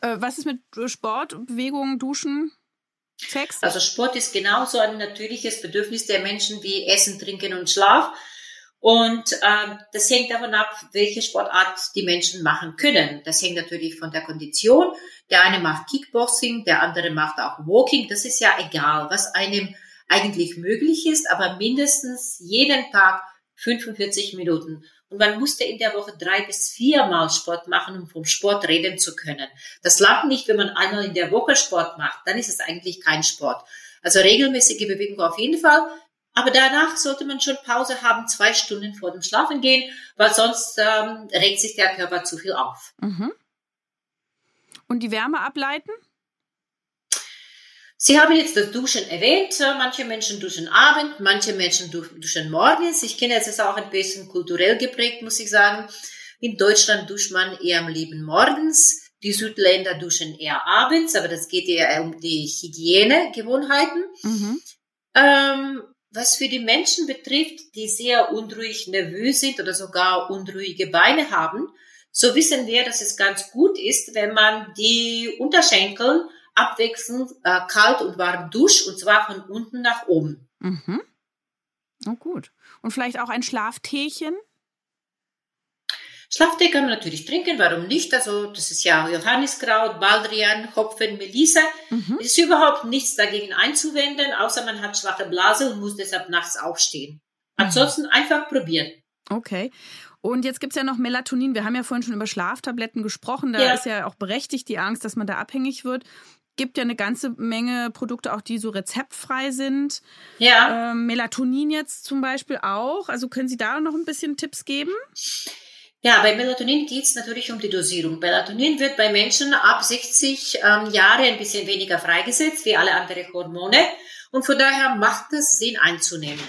Äh, was ist mit Sport, Bewegung, Duschen? Sex? Also Sport ist genauso ein natürliches Bedürfnis der Menschen wie Essen, Trinken und Schlaf. Und ähm, das hängt davon ab, welche Sportart die Menschen machen können. Das hängt natürlich von der Kondition. Der eine macht Kickboxing, der andere macht auch Walking. Das ist ja egal, was einem eigentlich möglich ist, aber mindestens jeden Tag 45 Minuten. Und man musste in der Woche drei bis viermal Sport machen, um vom Sport reden zu können. Das langt nicht, wenn man einmal in der Woche Sport macht. Dann ist es eigentlich kein Sport. Also regelmäßige Bewegung auf jeden Fall. Aber danach sollte man schon Pause haben, zwei Stunden vor dem Schlafen gehen, weil sonst ähm, regt sich der Körper zu viel auf. Mhm. Und die Wärme ableiten? Sie haben jetzt das Duschen erwähnt. Manche Menschen duschen Abend, manche Menschen duschen morgens. Ich kenne es ist auch ein bisschen kulturell geprägt, muss ich sagen. In Deutschland duscht man eher am lieben morgens. Die Südländer duschen eher abends, aber das geht eher um die Hygienegewohnheiten. Mhm. Ähm, was für die Menschen betrifft, die sehr unruhig nervös sind oder sogar unruhige Beine haben, so wissen wir, dass es ganz gut ist, wenn man die Unterschenkel abwechselnd äh, kalt und warm duscht und zwar von unten nach oben. Mhm. Oh, gut. Und vielleicht auch ein Schlafteechen? Schlaftee kann man natürlich trinken, warum nicht? Also das ist ja Johanniskraut, Baldrian, Hopfen, Melisse. Mhm. Es ist überhaupt nichts dagegen einzuwenden, außer man hat schwache Blase und muss deshalb nachts aufstehen. Mhm. Ansonsten mhm. einfach probieren. Okay. Und jetzt gibt es ja noch Melatonin. Wir haben ja vorhin schon über Schlaftabletten gesprochen. Da ja. ist ja auch berechtigt die Angst, dass man da abhängig wird gibt ja eine ganze Menge Produkte auch, die so rezeptfrei sind. Ja. Ähm, Melatonin jetzt zum Beispiel auch. Also können Sie da noch ein bisschen Tipps geben? Ja, bei Melatonin geht es natürlich um die Dosierung. Melatonin wird bei Menschen ab 60 ähm, Jahre ein bisschen weniger freigesetzt wie alle anderen Hormone und von daher macht es Sinn einzunehmen.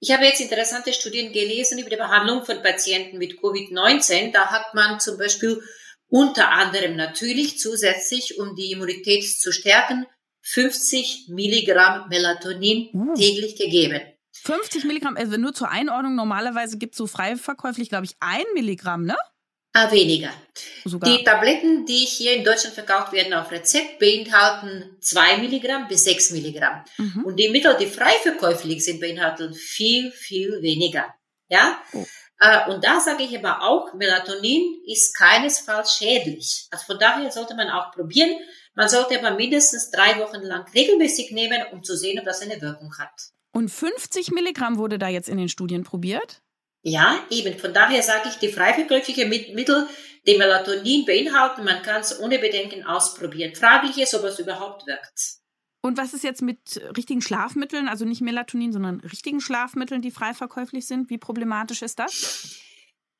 Ich habe jetzt interessante Studien gelesen über die Behandlung von Patienten mit Covid-19. Da hat man zum Beispiel unter anderem natürlich zusätzlich, um die Immunität zu stärken, 50 Milligramm Melatonin uh. täglich gegeben. 50 Milligramm, also nur zur Einordnung, normalerweise gibt es so frei verkäuflich, glaube ich, ein Milligramm, ne? Ah, weniger. Sogar. Die Tabletten, die hier in Deutschland verkauft werden auf Rezept, beinhalten zwei Milligramm bis sechs Milligramm. Mhm. Und die Mittel, die frei verkäuflich sind, beinhalten viel, viel weniger. Ja? Oh. Äh, und da sage ich aber auch, Melatonin ist keinesfalls schädlich. Also von daher sollte man auch probieren. Man sollte aber mindestens drei Wochen lang regelmäßig nehmen, um zu sehen, ob das eine Wirkung hat. Und 50 Milligramm wurde da jetzt in den Studien probiert? Ja, eben. Von daher sage ich, die frei Mittel, die Melatonin beinhalten, man kann es ohne Bedenken ausprobieren. Fraglich ist, ob es überhaupt wirkt. Und was ist jetzt mit richtigen Schlafmitteln, also nicht Melatonin, sondern richtigen Schlafmitteln, die frei verkäuflich sind? Wie problematisch ist das?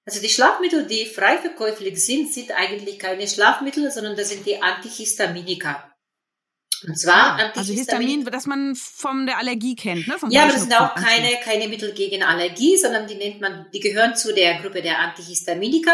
Also die Schlafmittel, die frei verkäuflich sind, sind eigentlich keine Schlafmittel, sondern das sind die Antihistaminika. Und zwar ah, Also Histamin, das man von der Allergie kennt, ne? Vom ja, aber das sind auch keine, keine Mittel gegen Allergie, sondern die nennt man, die gehören zu der Gruppe der Antihistaminika.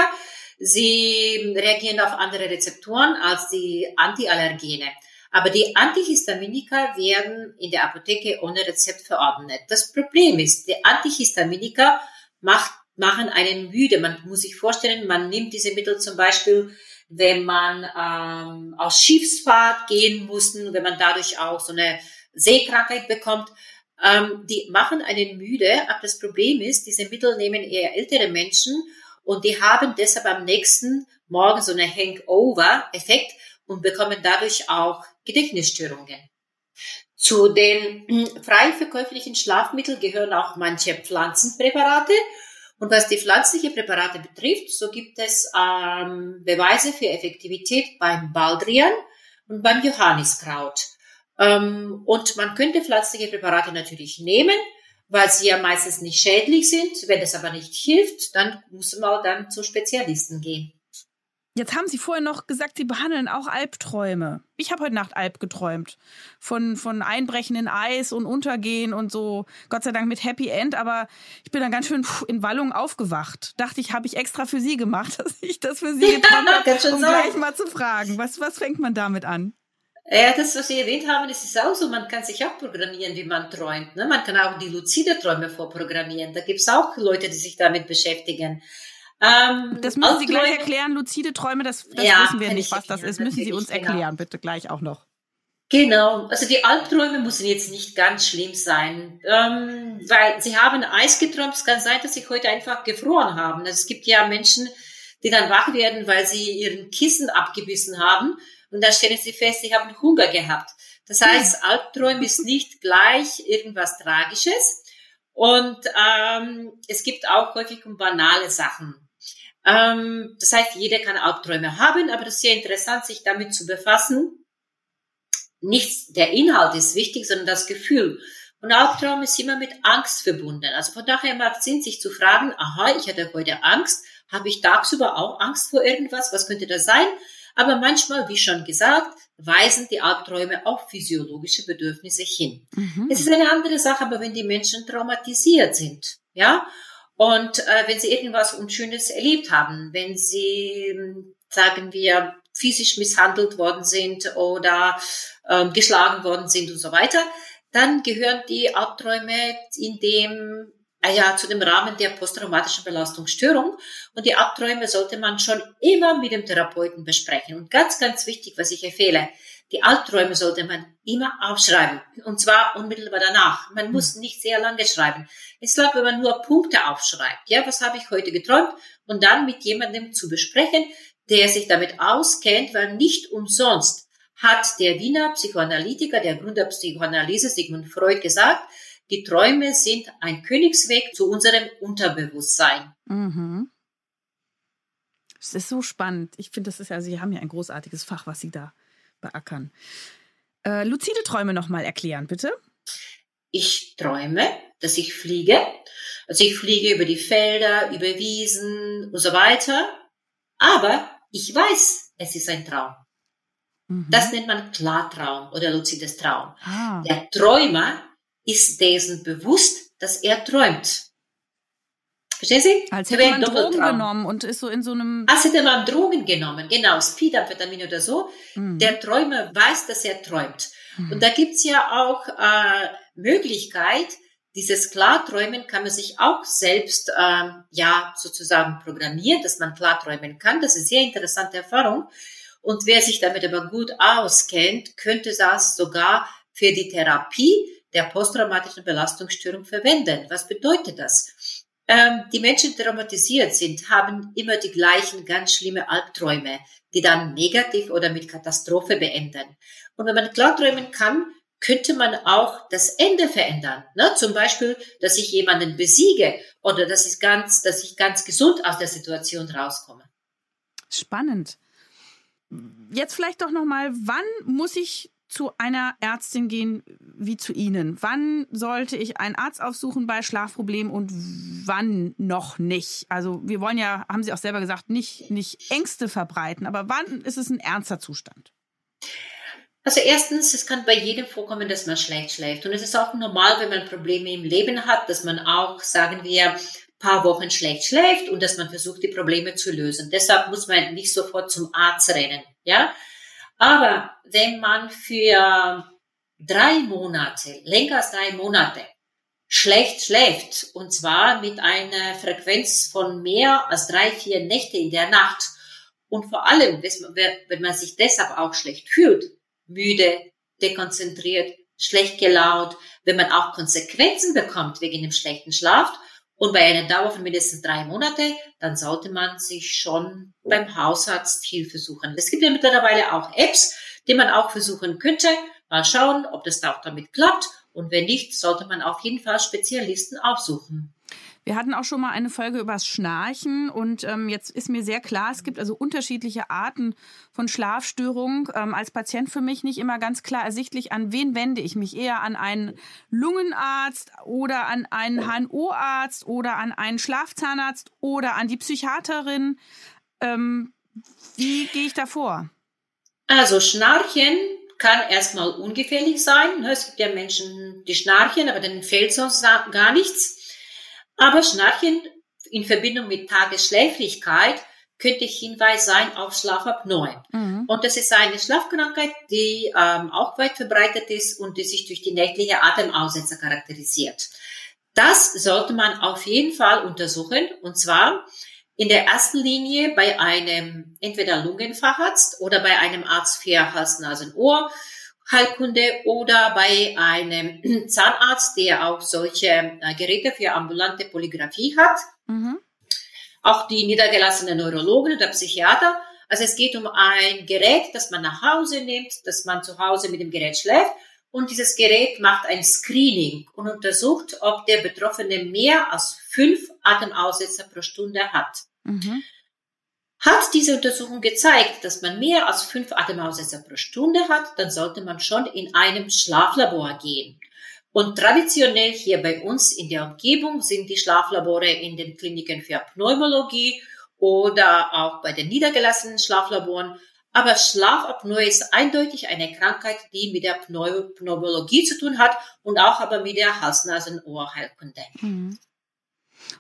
Sie reagieren auf andere Rezeptoren als die Antiallergene. Aber die Antihistaminika werden in der Apotheke ohne Rezept verordnet. Das Problem ist, die Antihistaminika macht, machen einen müde. Man muss sich vorstellen, man nimmt diese Mittel zum Beispiel, wenn man ähm, aus Schiffsfahrt gehen muss, wenn man dadurch auch so eine Seekrankheit bekommt. Ähm, die machen einen müde, aber das Problem ist, diese Mittel nehmen eher ältere Menschen und die haben deshalb am nächsten Morgen so eine Hangover-Effekt und bekommen dadurch auch Gedächtnisstörungen. Zu den hm, frei verkäuflichen Schlafmitteln gehören auch manche Pflanzenpräparate. Und was die pflanzlichen Präparate betrifft, so gibt es ähm, Beweise für Effektivität beim Baldrian und beim Johanniskraut. Ähm, und man könnte pflanzliche Präparate natürlich nehmen, weil sie ja meistens nicht schädlich sind. Wenn es aber nicht hilft, dann muss man dann zu Spezialisten gehen. Jetzt haben Sie vorhin noch gesagt, Sie behandeln auch Albträume. Ich habe heute Nacht Alb geträumt. Von, von Einbrechen in Eis und Untergehen und so. Gott sei Dank mit Happy End. Aber ich bin dann ganz schön in Wallung aufgewacht. Dachte ich, habe ich extra für Sie gemacht, [laughs] dass ich das für Sie geträumt habe, um sein. gleich mal zu fragen. Was, was fängt man damit an? Ja, das, was Sie erwähnt haben, das ist auch so. Man kann sich auch programmieren, wie man träumt. Ne? Man kann auch die luzide Träume vorprogrammieren. Da gibt es auch Leute, die sich damit beschäftigen. Ähm, das müssen Sie gleich erklären. Luzide Träume, das, das ja, wissen wir nicht, was das ist. Müssen Sie uns genau. erklären, bitte gleich auch noch. Genau, also die Albträume müssen jetzt nicht ganz schlimm sein, ähm, weil sie haben Eis geträumt. Es kann sein, dass sie heute einfach gefroren haben. Also es gibt ja Menschen, die dann wach werden, weil sie ihren Kissen abgebissen haben und dann stellen sie fest, sie haben Hunger gehabt. Das heißt, Albträume ist [laughs] nicht gleich irgendwas Tragisches und ähm, es gibt auch häufig um banale Sachen. Ähm, das heißt, jeder kann Albträume haben, aber das ist sehr interessant, sich damit zu befassen. Nicht der Inhalt ist wichtig, sondern das Gefühl. Und Albtraum ist immer mit Angst verbunden. Also von daher macht Sinn, sich zu fragen, aha, ich hatte heute Angst. Habe ich tagsüber auch Angst vor irgendwas? Was könnte das sein? Aber manchmal, wie schon gesagt, weisen die Albträume auf physiologische Bedürfnisse hin. Mhm. Es ist eine andere Sache, aber wenn die Menschen traumatisiert sind, ja, und äh, wenn sie irgendwas Unschönes erlebt haben, wenn sie, sagen wir, physisch misshandelt worden sind oder ähm, geschlagen worden sind und so weiter, dann gehören die Albträume in dem Ah ja, zu dem Rahmen der posttraumatischen Belastungsstörung. Und die Albträume sollte man schon immer mit dem Therapeuten besprechen. Und ganz, ganz wichtig, was ich empfehle, die Albträume sollte man immer aufschreiben. Und zwar unmittelbar danach. Man muss hm. nicht sehr lange schreiben. Es klappt, wenn man nur Punkte aufschreibt. Ja, was habe ich heute geträumt? Und dann mit jemandem zu besprechen, der sich damit auskennt, weil nicht umsonst hat der Wiener Psychoanalytiker, der Gründer Psychoanalyse Sigmund Freud gesagt, die Träume sind ein Königsweg zu unserem Unterbewusstsein. Mhm. Das ist so spannend. Ich finde, das ist ja, Sie haben ja ein großartiges Fach, was Sie da beackern. Äh, luzide Träume nochmal erklären, bitte. Ich träume, dass ich fliege. Also ich fliege über die Felder, über Wiesen und so weiter. Aber ich weiß, es ist ein Traum. Mhm. Das nennt man Klartraum oder luzides Traum. Ah. Der Träumer ist dessen bewusst, dass er träumt. Verstehen Sie? Als hätte man Drogen genommen und ist so in so einem... Als hätte man Drogen genommen, genau, Speedamphetamin oder so. Mhm. Der Träumer weiß, dass er träumt. Mhm. Und da gibt's ja auch äh, Möglichkeit, dieses Klarträumen kann man sich auch selbst äh, ja sozusagen programmieren, dass man klarträumen kann. Das ist eine sehr interessante Erfahrung. Und wer sich damit aber gut auskennt, könnte das sogar für die Therapie der posttraumatischen Belastungsstörung verwenden. Was bedeutet das? Ähm, die Menschen, die traumatisiert sind, haben immer die gleichen ganz schlimme Albträume, die dann negativ oder mit Katastrophe beenden. Und wenn man klarträumen kann, könnte man auch das Ende verändern. Ne? Zum Beispiel, dass ich jemanden besiege oder dass ich ganz, dass ich ganz gesund aus der Situation rauskomme. Spannend. Jetzt vielleicht doch noch mal, wann muss ich zu einer Ärztin gehen wie zu Ihnen? Wann sollte ich einen Arzt aufsuchen bei Schlafproblemen und wann noch nicht? Also wir wollen ja, haben Sie auch selber gesagt, nicht, nicht Ängste verbreiten, aber wann ist es ein ernster Zustand? Also erstens, es kann bei jedem vorkommen, dass man schlecht schläft. Und es ist auch normal, wenn man Probleme im Leben hat, dass man auch, sagen wir, paar Wochen schlecht schläft und dass man versucht, die Probleme zu lösen. Deshalb muss man nicht sofort zum Arzt rennen, ja. Aber wenn man für drei Monate, länger als drei Monate, schlecht schläft, und zwar mit einer Frequenz von mehr als drei, vier Nächte in der Nacht, und vor allem, wenn man sich deshalb auch schlecht fühlt, müde, dekonzentriert, schlecht gelaunt, wenn man auch Konsequenzen bekommt wegen dem schlechten Schlaf und bei einer Dauer von mindestens drei Monate, dann sollte man sich schon beim Hausarzt Hilfe suchen. Es gibt ja mittlerweile auch Apps, die man auch versuchen könnte. Mal schauen, ob das auch damit klappt. Und wenn nicht, sollte man auf jeden Fall Spezialisten aufsuchen. Wir hatten auch schon mal eine Folge übers Schnarchen und ähm, jetzt ist mir sehr klar, es gibt also unterschiedliche Arten von Schlafstörungen. Ähm, als Patient für mich nicht immer ganz klar ersichtlich, an wen wende ich mich? Eher an einen Lungenarzt oder an einen HNO-Arzt oder an einen Schlafzahnarzt oder an die Psychiaterin. Ähm, wie gehe ich da vor? Also Schnarchen kann erstmal ungefährlich sein. Ne? Es gibt ja Menschen, die schnarchen, aber dann fehlt sonst gar nichts. Aber Schnarchen in Verbindung mit Tagesschläfrigkeit könnte Hinweis sein auf Schlafapnoe. Mhm. Und das ist eine Schlafkrankheit, die ähm, auch weit verbreitet ist und die sich durch die nächtliche Atemaussetzer charakterisiert. Das sollte man auf jeden Fall untersuchen und zwar in der ersten Linie bei einem entweder Lungenfacharzt oder bei einem Arzt für Hals, Nasen, Ohr Heilkunde oder bei einem [clears throat] Zahnarzt, der auch solche äh, Geräte für ambulante Polygraphie hat. Mhm. Auch die niedergelassenen Neurologen oder Psychiater. Also es geht um ein Gerät, das man nach Hause nimmt, dass man zu Hause mit dem Gerät schläft. Und dieses Gerät macht ein Screening und untersucht, ob der Betroffene mehr als fünf Atemaussetzer pro Stunde hat. Mhm. Hat diese Untersuchung gezeigt, dass man mehr als fünf Atemaussetzer pro Stunde hat, dann sollte man schon in einem Schlaflabor gehen. Und traditionell hier bei uns in der Umgebung sind die Schlaflabore in den Kliniken für Pneumologie oder auch bei den niedergelassenen Schlaflaboren. Aber Schlafapnoe ist eindeutig eine Krankheit, die mit der Pneumologie zu tun hat und auch aber mit der Hals-Nasen-Ohrheilkunde. Mhm.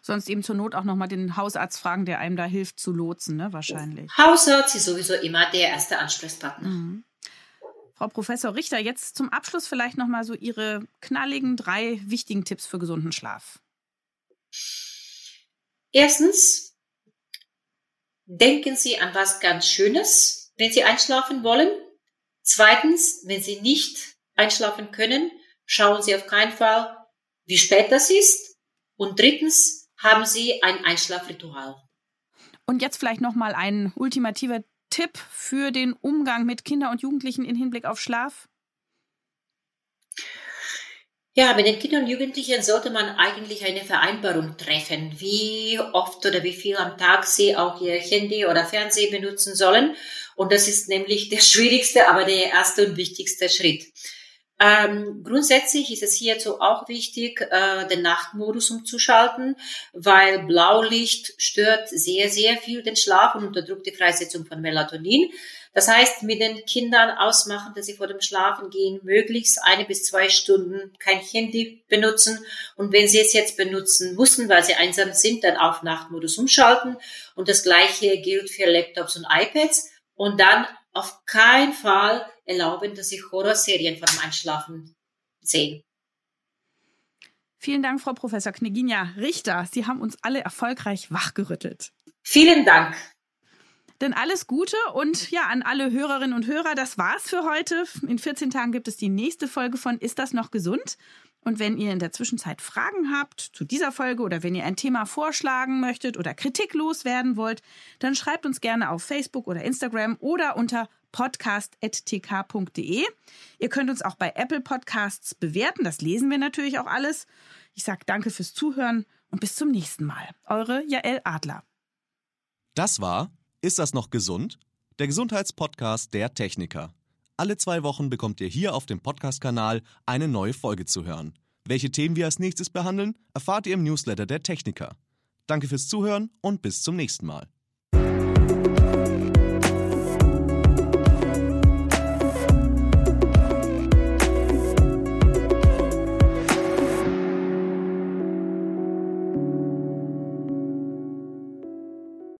Sonst eben zur Not auch nochmal den Hausarzt fragen, der einem da hilft zu lotsen, ne? wahrscheinlich. Hausarzt ist sowieso immer der erste Ansprechpartner. Mhm. Frau Professor Richter, jetzt zum Abschluss vielleicht nochmal so Ihre knalligen drei wichtigen Tipps für gesunden Schlaf. Erstens, denken Sie an was ganz Schönes, wenn Sie einschlafen wollen. Zweitens, wenn Sie nicht einschlafen können, schauen Sie auf keinen Fall, wie spät das ist und drittens haben Sie ein Einschlafritual. Und jetzt vielleicht noch mal ein ultimativer Tipp für den Umgang mit Kindern und Jugendlichen in Hinblick auf Schlaf? Ja, mit den Kindern und Jugendlichen sollte man eigentlich eine Vereinbarung treffen, wie oft oder wie viel am Tag sie auch ihr Handy oder Fernsehen benutzen sollen. Und das ist nämlich der [laughs] schwierigste, aber der erste und wichtigste Schritt. Ähm, grundsätzlich ist es hierzu auch wichtig, äh, den Nachtmodus umzuschalten, weil Blaulicht stört sehr, sehr viel den Schlaf und unterdrückt die Freisetzung von Melatonin. Das heißt, mit den Kindern ausmachen, dass sie vor dem Schlafen gehen, möglichst eine bis zwei Stunden kein Handy benutzen. Und wenn sie es jetzt benutzen müssen, weil sie einsam sind, dann auf Nachtmodus umschalten. Und das Gleiche gilt für Laptops und iPads. Und dann auf keinen Fall erlauben, dass sie Horrorserien vor dem Einschlafen sehen. Vielen Dank, Frau Professor Kneginja Richter. Sie haben uns alle erfolgreich wachgerüttelt. Vielen Dank. Denn alles Gute und ja, an alle Hörerinnen und Hörer, das war's für heute. In 14 Tagen gibt es die nächste Folge von Ist das noch gesund? Und wenn ihr in der Zwischenzeit Fragen habt zu dieser Folge oder wenn ihr ein Thema vorschlagen möchtet oder Kritik loswerden wollt, dann schreibt uns gerne auf Facebook oder Instagram oder unter podcast.tk.de. Ihr könnt uns auch bei Apple Podcasts bewerten, das lesen wir natürlich auch alles. Ich sage danke fürs Zuhören und bis zum nächsten Mal. Eure Jael Adler. Das war Ist das noch gesund? Der Gesundheitspodcast der Techniker. Alle zwei Wochen bekommt ihr hier auf dem Podcast-Kanal eine neue Folge zu hören. Welche Themen wir als nächstes behandeln, erfahrt ihr im Newsletter der Techniker. Danke fürs Zuhören und bis zum nächsten Mal.